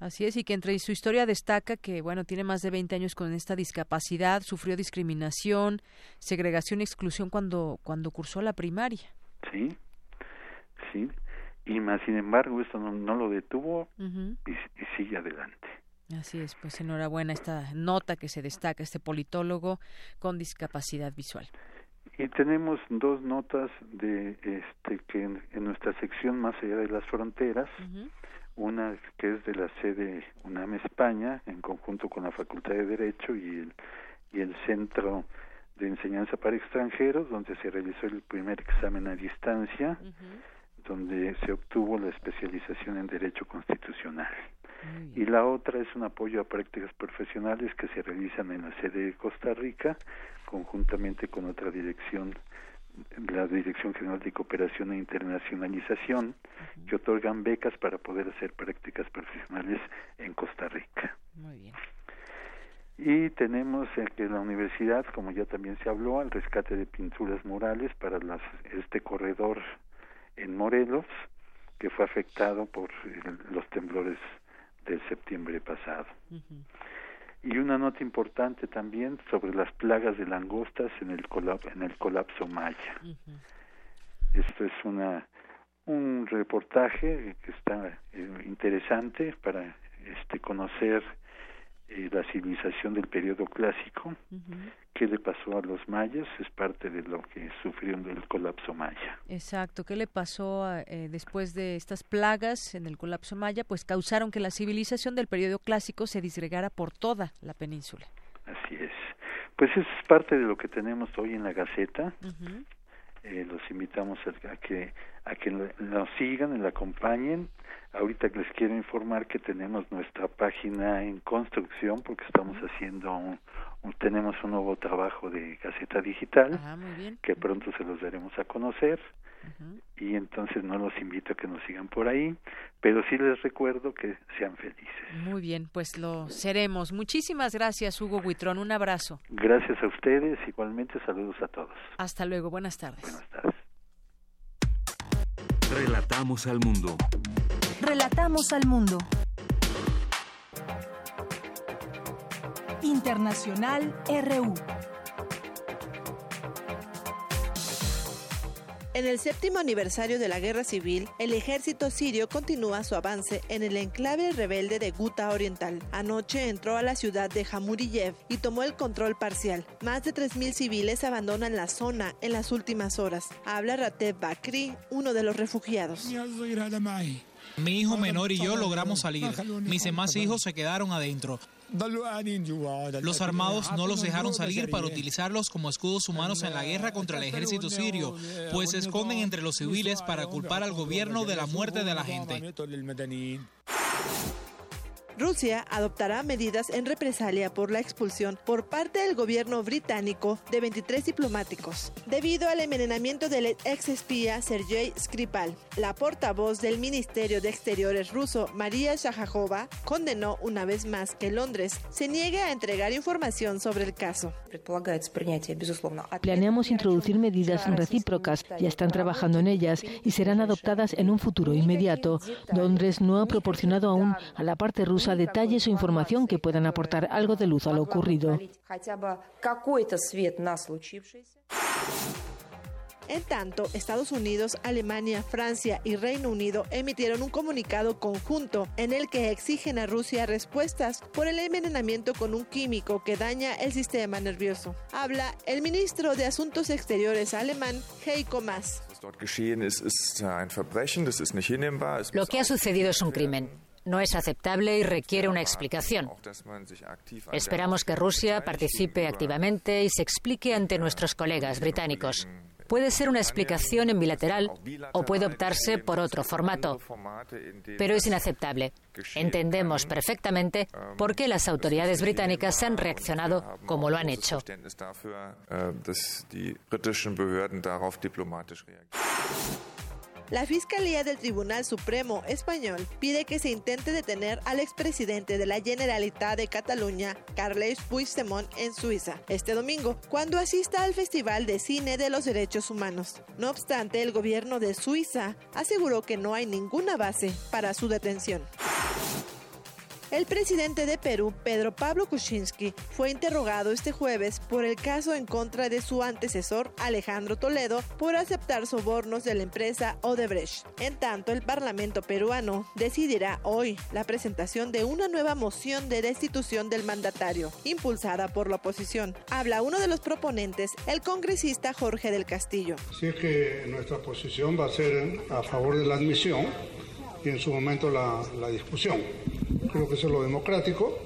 Así es, y que entre su historia destaca que, bueno, tiene más de 20 años con esta discapacidad, sufrió discriminación, segregación y exclusión cuando, cuando cursó la primaria. Sí, sí, y más sin embargo esto no, lo detuvo y, sigue adelante. Así es, pues enhorabuena esta nota que se destaca, este politólogo con discapacidad visual. Y tenemos dos notas de este que en, nuestra sección más allá de las fronteras, una que es de la sede UNAM España en conjunto con la Facultad de Derecho y el y el Centro de Enseñanza para Extranjeros, donde se realizó el primer examen a distancia, donde se obtuvo la especialización en Derecho Constitucional. Y la otra es un apoyo a prácticas profesionales que se realizan en la sede de Costa Rica, conjuntamente con otra dirección, la Dirección General de Cooperación e Internacionalización, que otorgan becas para poder hacer prácticas profesionales en Costa Rica. Muy bien. Y tenemos que la universidad, como ya también se habló, el rescate de pinturas murales para las, este corredor en Morelos, que fue afectado por los temblores del septiembre pasado. Y una nota importante también sobre las plagas de langostas en el, en el colapso maya. Esto es una un reportaje que está eh, interesante para este conocer eh, la civilización del periodo clásico, qué le pasó a los mayas, es parte de lo que sufrieron del colapso maya. Exacto, qué le pasó eh, después de estas plagas en el colapso maya, pues causaron que la civilización del periodo clásico se disgregara por toda la península. Así es. Pues es parte de lo que tenemos hoy en la Gaceta. Eh, los invitamos a, que a que nos sigan la acompañen. Ahorita les quiero informar que tenemos nuestra página en construcción porque estamos haciendo un, tenemos un nuevo trabajo de Gaceta Digital ah, que pronto se los daremos a conocer y entonces no los invito a que nos sigan por ahí, pero sí les recuerdo que sean felices. Muy bien, pues lo seremos. Muchísimas gracias, Hugo Huitrón. Un abrazo. Gracias a ustedes. Igualmente, saludos a todos. Hasta luego. Buenas tardes. Buenas tardes. Relatamos al mundo. Relatamos al mundo. Internacional RU. En el séptimo aniversario de la guerra civil, el ejército sirio continúa su avance en el enclave rebelde de Guta Oriental. Anoche entró a la ciudad de Hamuriyev y tomó el control parcial. Más de 3.000 civiles abandonan la zona en las últimas horas. Habla Rateb Bakri, uno de los refugiados. Mi hijo menor y yo logramos salir. Mis demás hijos se quedaron adentro. Los armados no los dejaron salir para utilizarlos como escudos humanos en la guerra contra el ejército sirio, pues se esconden entre los civiles para culpar al gobierno de la muerte de la gente. Rusia adoptará medidas en represalia por la expulsión por parte del gobierno británico de 23 diplomáticos, debido al envenenamiento del ex espía Sergei Skripal. La portavoz del Ministerio de Exteriores ruso, María Shahajova, condenó una vez más que Londres se niegue a entregar información sobre el caso. Planeamos introducir medidas recíprocas, ya están trabajando en ellas y serán adoptadas en un futuro inmediato. Londres no ha proporcionado aún a la parte rusa detalles o información que puedan aportar algo de luz a lo ocurrido. En tanto, Estados Unidos, Alemania, Francia y Reino Unido emitieron un comunicado conjunto en el que exigen a Rusia respuestas por el envenenamiento con un químico que daña el sistema nervioso. Habla el ministro de Asuntos Exteriores alemán, Heiko Maas. Lo que ha sucedido es un crimen no es aceptable y requiere una explicación. Esperamos que Rusia participe activamente y se explique ante nuestros colegas británicos. Puede ser una explicación en bilateral o puede optarse por otro formato, pero es inaceptable. Entendemos perfectamente por qué las autoridades británicas han reaccionado como lo han hecho. La Fiscalía del Tribunal Supremo Español pide que se intente detener al expresidente de la Generalitat de Cataluña, Carles Puigdemont, en Suiza, este domingo, cuando asista al Festival de Cine de los Derechos Humanos. No obstante, el gobierno de Suiza aseguró que no hay ninguna base para su detención. El presidente de Perú, Pedro Pablo Kuczynski, fue interrogado este jueves por el caso en contra de su antecesor, Alejandro Toledo, por aceptar sobornos de la empresa Odebrecht. En tanto, el Parlamento peruano decidirá hoy la presentación de una nueva moción de destitución del mandatario, impulsada por la oposición. Habla uno de los proponentes, el congresista Jorge del Castillo. Si es que nuestra posición va a ser a favor de la admisión y en su momento la, discusión. Creo que eso es lo democrático.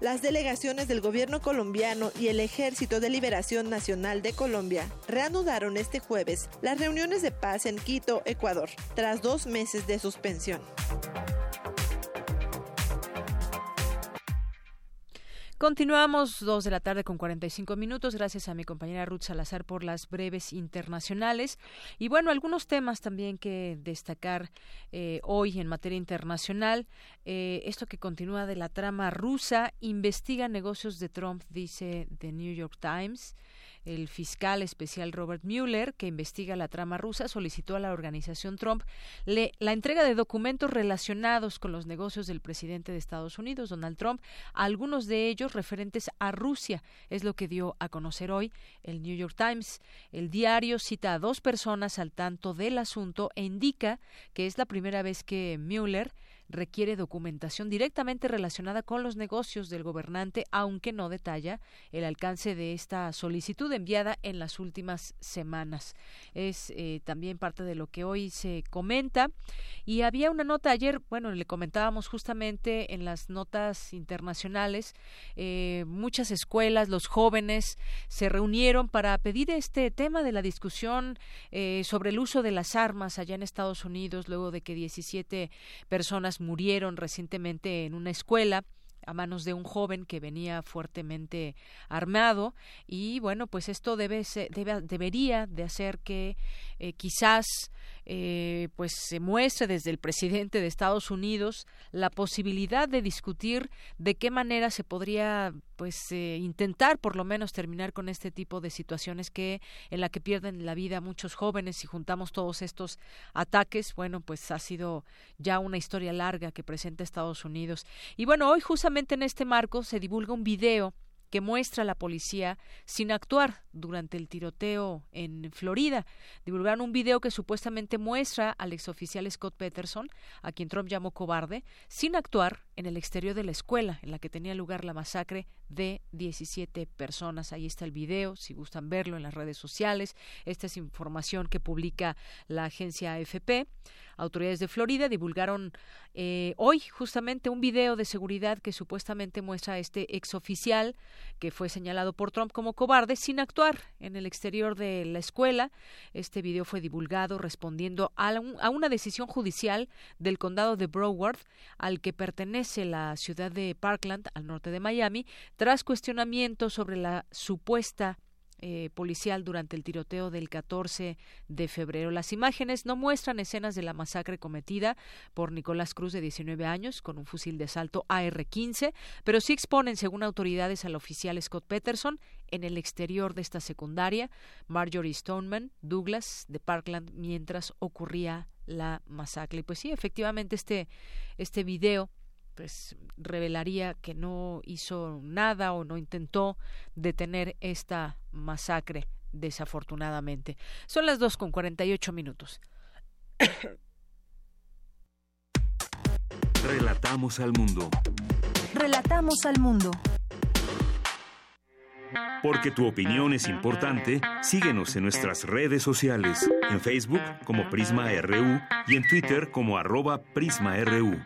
Las delegaciones del gobierno colombiano y el Ejército de Liberación Nacional de Colombia reanudaron este jueves las reuniones de paz en Quito, Ecuador, tras dos meses de suspensión. Continuamos dos de la tarde con 45 minutos. Gracias a mi compañera Ruth Salazar por las breves internacionales. Y bueno, algunos temas también que destacar eh, hoy en materia internacional. Eh, esto que continúa de la trama rusa, investiga negocios de Trump, dice The New York Times. El fiscal especial Robert Mueller, que investiga la trama rusa, solicitó a la organización Trump la entrega de documentos relacionados con los negocios del presidente de Estados Unidos, Donald Trump, algunos de ellos referentes a Rusia. Es lo que dio a conocer hoy el New York Times. El diario cita a dos personas al tanto del asunto e indica que es la primera vez que Mueller requiere documentación directamente relacionada con los negocios del gobernante, aunque no detalla el alcance de esta solicitud enviada en las últimas semanas. Es eh, también parte de lo que hoy se comenta. Y había una nota ayer, bueno, le comentábamos justamente en las notas internacionales, eh, muchas escuelas, los jóvenes se reunieron para pedir este tema de la discusión eh, sobre el uso de las armas allá en Estados Unidos, luego de que 17 personas murieron recientemente en una escuela a manos de un joven que venía fuertemente armado. Y bueno pues esto debe, debe debería de hacer que eh, quizás eh, pues se muestre desde el presidente de Estados Unidos la posibilidad de discutir de qué manera se podría pues eh, intentar por lo menos terminar con este tipo de situaciones que en la que pierden la vida muchos jóvenes si juntamos todos estos ataques bueno pues ha sido ya una historia larga que presenta Estados Unidos y bueno hoy justamente en este marco se divulga un video que muestra a la policía sin actuar durante el tiroteo en Florida. Divulgaron un video que supuestamente muestra al exoficial Scott Peterson, a quien Trump llamó cobarde, sin actuar en el exterior de la escuela en la que tenía lugar la masacre de 17 personas. Ahí está el video, si gustan verlo en las redes sociales. Esta es información que publica la agencia AFP. Autoridades de Florida divulgaron eh, hoy justamente un video de seguridad que supuestamente muestra a este exoficial que fue señalado por Trump como cobarde sin actuar en el exterior de la escuela. Este video fue divulgado respondiendo a, a una decisión judicial del condado de Broward al que pertenece la ciudad de Parkland al norte de Miami tras cuestionamientos sobre la supuesta eh, policial durante el tiroteo del 14 de febrero. Las imágenes no muestran escenas de la masacre cometida por Nicolás Cruz, de 19 años, con un fusil de asalto AR-15, pero sí exponen, según autoridades, al oficial Scott Peterson en el exterior de esta secundaria, Marjorie Stoneman Douglas, de Parkland, mientras ocurría la masacre. Y pues sí, efectivamente, este, este video pues revelaría que no hizo nada o no intentó detener esta masacre desafortunadamente. Son las dos con cuarenta y ocho minutos. Relatamos al mundo. Relatamos al mundo. Porque tu opinión es importante, síguenos en nuestras redes sociales, en Facebook como Prisma RU y en Twitter como arroba PrismaRU.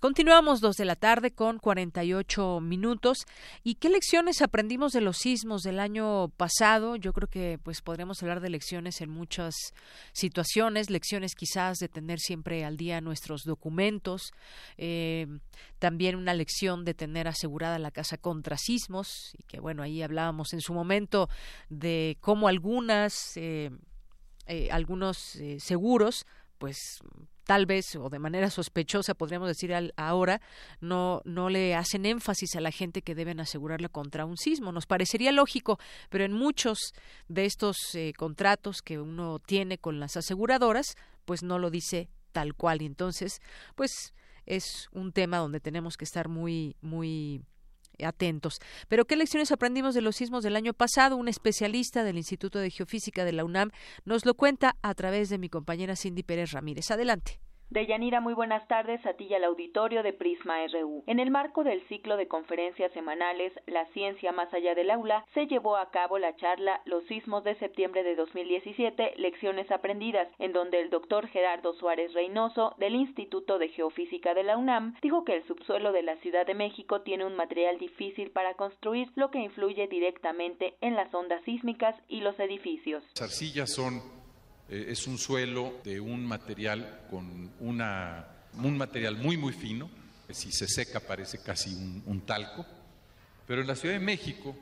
Continuamos dos de la tarde con 48 minutos. ¿Y qué lecciones aprendimos de los sismos del año pasado? Yo creo que pues podríamos hablar de lecciones en muchas situaciones, lecciones quizás de tener siempre al día nuestros documentos, eh, también una lección de tener asegurada la casa contra sismos y que bueno ahí hablábamos en su momento de cómo algunas eh, eh, algunos seguros pues tal vez o de manera sospechosa podríamos decir ahora no no le hacen énfasis a la gente que deben asegurarla contra un sismo nos parecería lógico pero en muchos de estos eh, contratos que uno tiene con las aseguradoras pues no lo dice tal cual. Y entonces, pues es un tema donde tenemos que estar muy, muy atentos. Pero ¿qué lecciones aprendimos de los sismos del año pasado? Un especialista del Instituto de Geofísica de la UNAM nos lo cuenta a través de mi compañera Cindy Pérez Ramírez. Adelante. Deyanira, muy buenas tardes a ti al auditorio de Prisma RU. En el marco del ciclo de conferencias semanales La ciencia más allá del aula, se llevó a cabo la charla Los sismos de septiembre de 2017, lecciones aprendidas, en donde el doctor Gerardo Suárez Reynoso, del Instituto de Geofísica de la UNAM, dijo que el subsuelo de la Ciudad de México tiene un material difícil para construir, lo que influye directamente en las ondas sísmicas y los edificios. Las arcillas son eh, es un suelo de un material con una, un material muy muy fino, si se seca parece casi un, talco, pero en la Ciudad de México,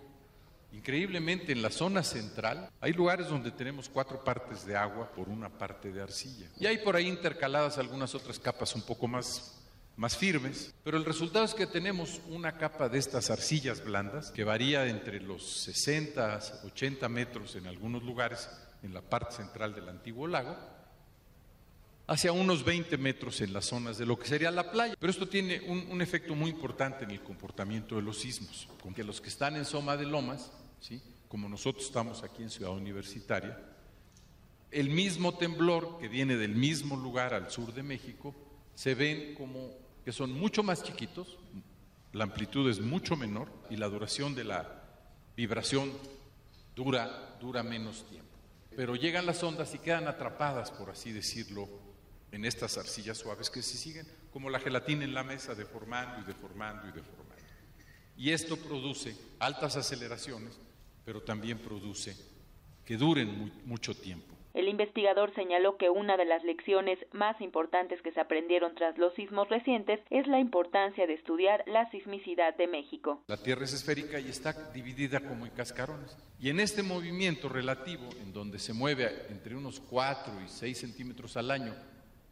increíblemente en la zona central, hay lugares donde tenemos cuatro partes de agua por una parte de arcilla. Y hay por ahí intercaladas algunas otras capas un poco más, más firmes, pero el resultado es que tenemos una capa de estas arcillas blandas que varía entre los 60 80 metros en algunos lugares en la parte central del antiguo lago, hacia unos 20 metros en las zonas de lo que sería la playa. Pero esto tiene un, efecto muy importante en el comportamiento de los sismos, con que los que están en Soma de Lomas, ¿sí? como nosotros estamos aquí en Ciudad Universitaria, el mismo temblor que viene del mismo lugar al sur de México, se ven como que son mucho más chiquitos, la amplitud es mucho menor y la duración de la vibración dura, dura menos tiempo pero llegan las ondas y quedan atrapadas, por así decirlo, en estas arcillas suaves que se siguen, como la gelatina en la mesa, deformando y deformando y deformando. Y esto produce altas aceleraciones, pero también produce que duren mucho tiempo. El investigador señaló que una de las lecciones más importantes que se aprendieron tras los sismos recientes es la importancia de estudiar la sismicidad de México. La Tierra es esférica y está dividida como en cascarones. Y en este movimiento relativo, en donde se mueve entre unos 4 y 6 centímetros al año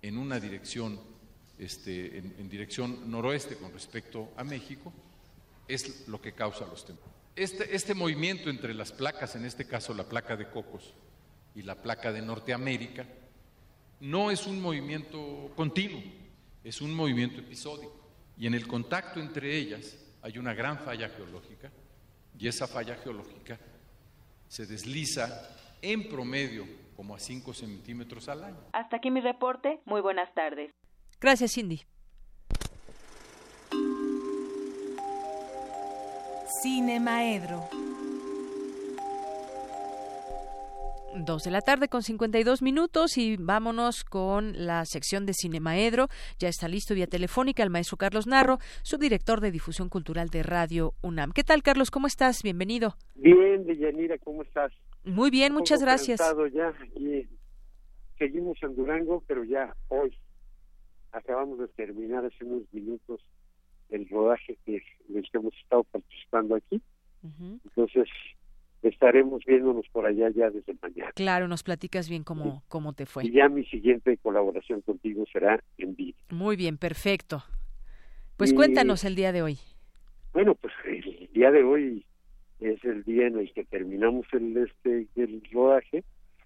en una dirección, este, en, dirección noroeste con respecto a México, es lo que causa los temblores. Este, este movimiento entre las placas, en este caso la placa de Cocos, y la placa de Norteamérica, no es un movimiento continuo, es un movimiento episódico. Y en el contacto entre ellas hay una gran falla geológica y esa falla geológica se desliza en promedio como a 5 centímetros al año. Hasta aquí mi reporte. Muy buenas tardes. Gracias, Cindy. Cine Maedro. Dos de la tarde con 52 minutos y vámonos con la sección de Cinemaedro. Ya está listo vía telefónica el maestro Carlos Narro, subdirector de difusión cultural de Radio UNAM. ¿Qué tal, Carlos? ¿Cómo estás? Bienvenido. Bien, Deyanira, ¿cómo estás? Muy bien, muchas gracias. Ya aquí. Seguimos en Durango, pero ya hoy acabamos de terminar hace unos minutos el rodaje que, en el que hemos estado participando aquí. Entonces, estaremos viéndonos por allá ya desde mañana. Claro, nos platicas bien cómo, cómo te fue. Y ya mi siguiente colaboración contigo será en vivo. Muy bien, perfecto. Pues cuéntanos el día de hoy. Bueno, pues el día de hoy es el día en el que terminamos el este el rodaje.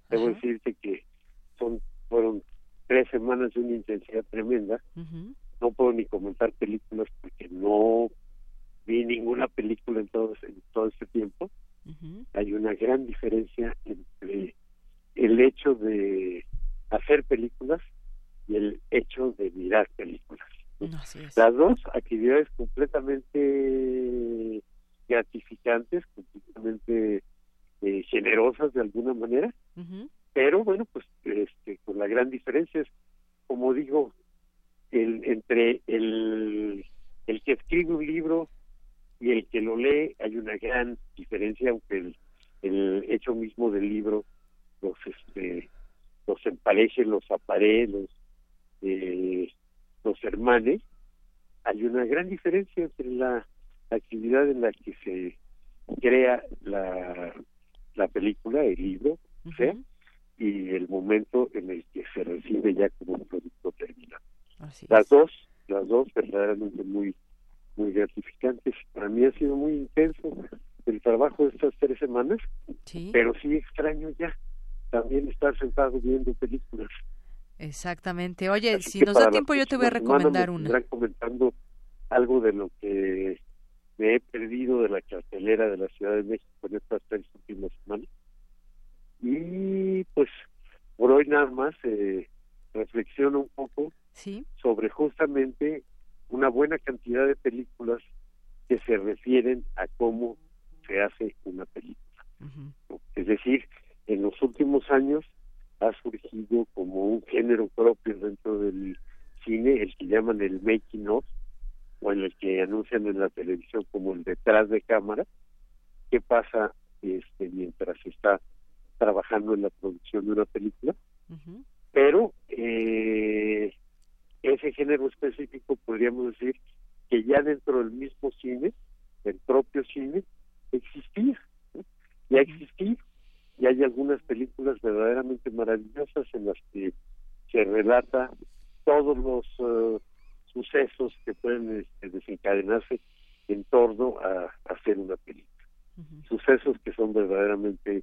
Debo decirte que son fueron tres semanas de una intensidad tremenda. No puedo ni comentar películas porque no vi ninguna película en todo, en todo este tiempo hay una gran diferencia entre el hecho de hacer películas y el hecho de mirar películas. Las dos actividades completamente gratificantes, completamente eh, generosas de alguna manera, pero bueno, pues este, con la gran diferencia es, como digo, el, entre el, el que escribe un libro y el que lo lee hay una gran diferencia aunque el, el hecho mismo del libro los este los empaleje los apare los eh, los hermanes hay una gran diferencia entre la actividad en la que se crea la, la película el libro sea y el momento en el que se recibe ya como un producto terminado las dos las dos verdaderamente muy gratificantes. Para mí ha sido muy intenso el trabajo de estas tres semanas, pero sí extraño ya también estar sentado viendo películas. Exactamente. Oye, si nos da tiempo yo te voy a recomendar una. comentando algo de lo que me he perdido de la cartelera de la Ciudad de México en estas tres últimas semanas. Y pues por hoy nada más eh, reflexiono un poco sobre justamente una buena cantidad de películas que se refieren a cómo se hace una película. Es decir, en los últimos años ha surgido como un género propio dentro del cine, el que llaman el making of, o en el que anuncian en la televisión como el detrás de cámara, qué pasa este, mientras está trabajando en la producción de una película. Pero eh, ese género específico podríamos decir que ya dentro del mismo cine, el propio cine, existía, ya existía, y hay algunas películas verdaderamente maravillosas en las que se relata todos los eh, sucesos que pueden este, desencadenarse en torno a, hacer una película. Sucesos que son verdaderamente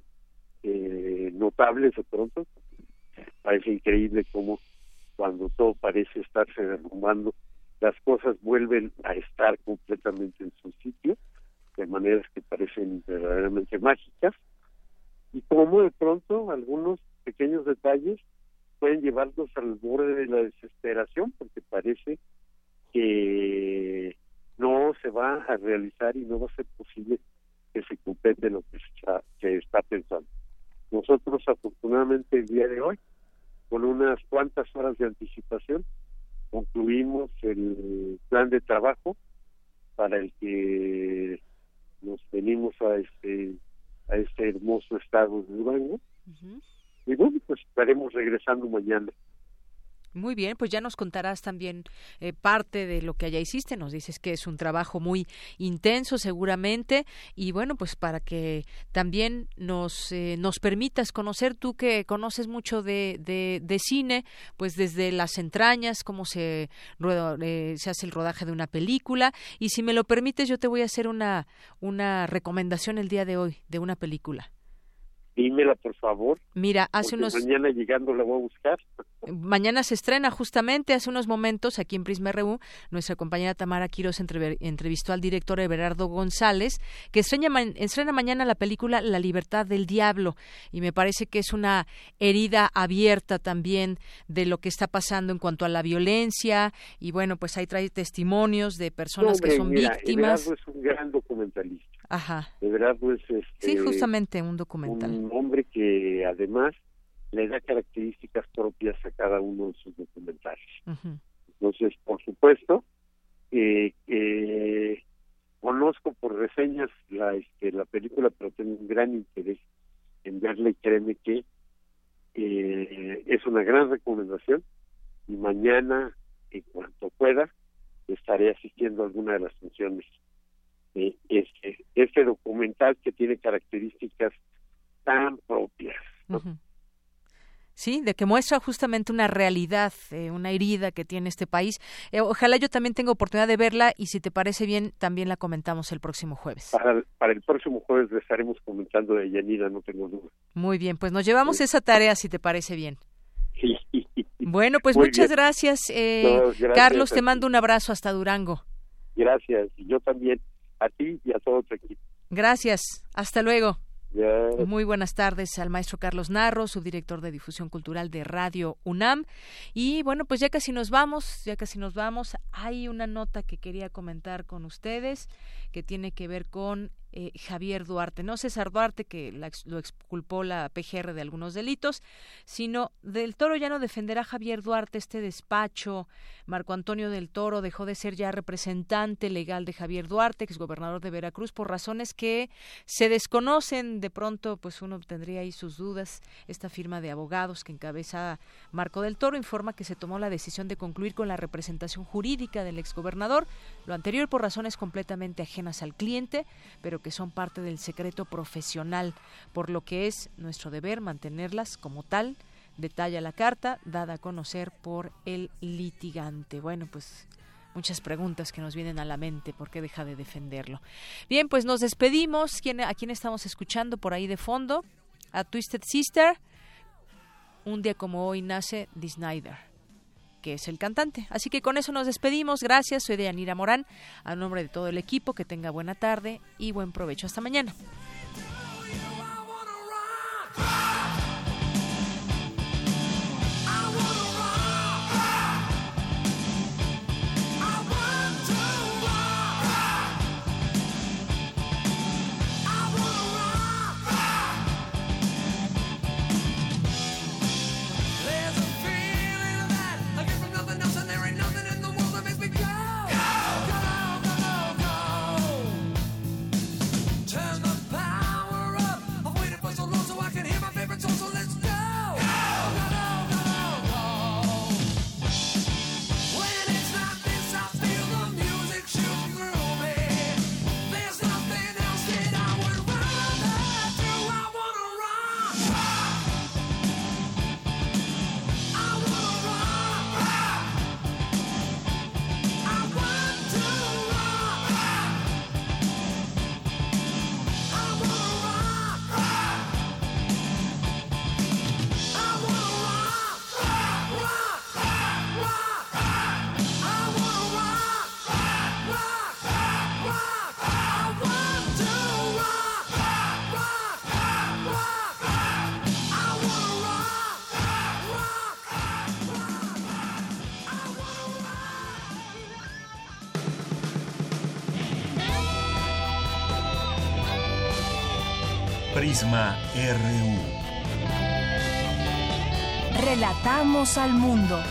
eh, notables de pronto. Parece increíble cómo cuando todo parece estarse derrumbando, las cosas vuelven a estar completamente en su sitio, de maneras que parecen verdaderamente mágicas, y cómo de pronto algunos pequeños detalles pueden llevarnos al borde de la desesperación, porque parece que no se va a realizar y no va a ser posible que se complete lo que se está, pensando. Nosotros afortunadamente el día de hoy, con unas cuantas horas de anticipación, concluimos el plan de trabajo para el que nos venimos a este a este hermoso estado de Durango. Y bueno, pues estaremos regresando mañana. Muy bien, pues ya nos contarás también eh, parte de lo que allá hiciste. Nos dices que es un trabajo muy intenso, seguramente, y bueno, pues para que también nos eh, nos permitas conocer tú que conoces mucho de, de, cine, pues desde las entrañas, cómo se eh, se hace el rodaje de una película. Y si me lo permites, yo te voy a hacer una una recomendación el día de hoy de una película. Dímela, por favor. Mira, hace unos... Mañana llegando la voy a buscar. Mañana se estrena justamente, hace unos momentos, aquí en Prisma RU, nuestra compañera Tamara Quiroz entrevistó al director Everardo González, que estrena, estrena mañana la película La libertad del diablo. Y me parece que es una herida abierta también de lo que está pasando en cuanto a la violencia. Y bueno, pues ahí trae testimonios de personas que son víctimas. Everardo es un gran documentalista. Ajá. De verdad, pues. Este, sí, justamente un documental. Un hombre que además le da características propias a cada uno de sus documentales. Entonces, por supuesto, eh, conozco por reseñas la, este, la película, pero tengo un gran interés en verla y créeme que eh, es una gran recomendación y mañana, en cuanto pueda, estaré asistiendo a alguna de las funciones este, este documental que tiene características tan propias. Sí, de que muestra justamente una realidad, eh, una herida que tiene este país. Eh, ojalá yo también tenga oportunidad de verla y si te parece bien, también la comentamos el próximo jueves. Para, el próximo jueves le estaremos comentando de Yanira, no tengo duda. Muy bien, pues nos llevamos esa tarea si te parece bien. Bueno, pues muchas gracias, eh, gracias, Carlos. Te mando un abrazo hasta Durango. Gracias, y yo también a ti y a todo tu equipo. Gracias. Hasta luego. Muy buenas tardes al maestro Carlos Narro, subdirector de difusión cultural de Radio UNAM. Y bueno, pues ya casi nos vamos, ya casi nos vamos. Hay una nota que quería comentar con ustedes que tiene que ver con eh, Javier Duarte, no César Duarte, que lo exculpó la PGR de algunos delitos, sino del Toro ya no defenderá Javier Duarte este despacho. Marco Antonio del Toro dejó de ser ya representante legal de Javier Duarte, exgobernador de Veracruz, por razones que se desconocen. De pronto, pues uno tendría ahí sus dudas. Esta firma de abogados que encabeza Marco del Toro informa que se tomó la decisión de concluir con la representación jurídica del exgobernador, lo anterior por razones completamente ajenas al cliente, pero que son parte del secreto profesional, por lo que es nuestro deber mantenerlas como tal, detalla la carta dada a conocer por el litigante. Bueno, pues muchas preguntas que nos vienen a la mente, ¿por qué deja de defenderlo? Bien, pues nos despedimos. ¿Quién, ¿A quién estamos escuchando por ahí de fondo? A Twisted Sister un día como hoy nace Dee Snyder, que es el cantante. Así que con eso nos despedimos. Gracias, soy Deyanira Morán. A nombre de todo el equipo, que tenga buena tarde y buen provecho. Hasta mañana. Relatamos al mundo.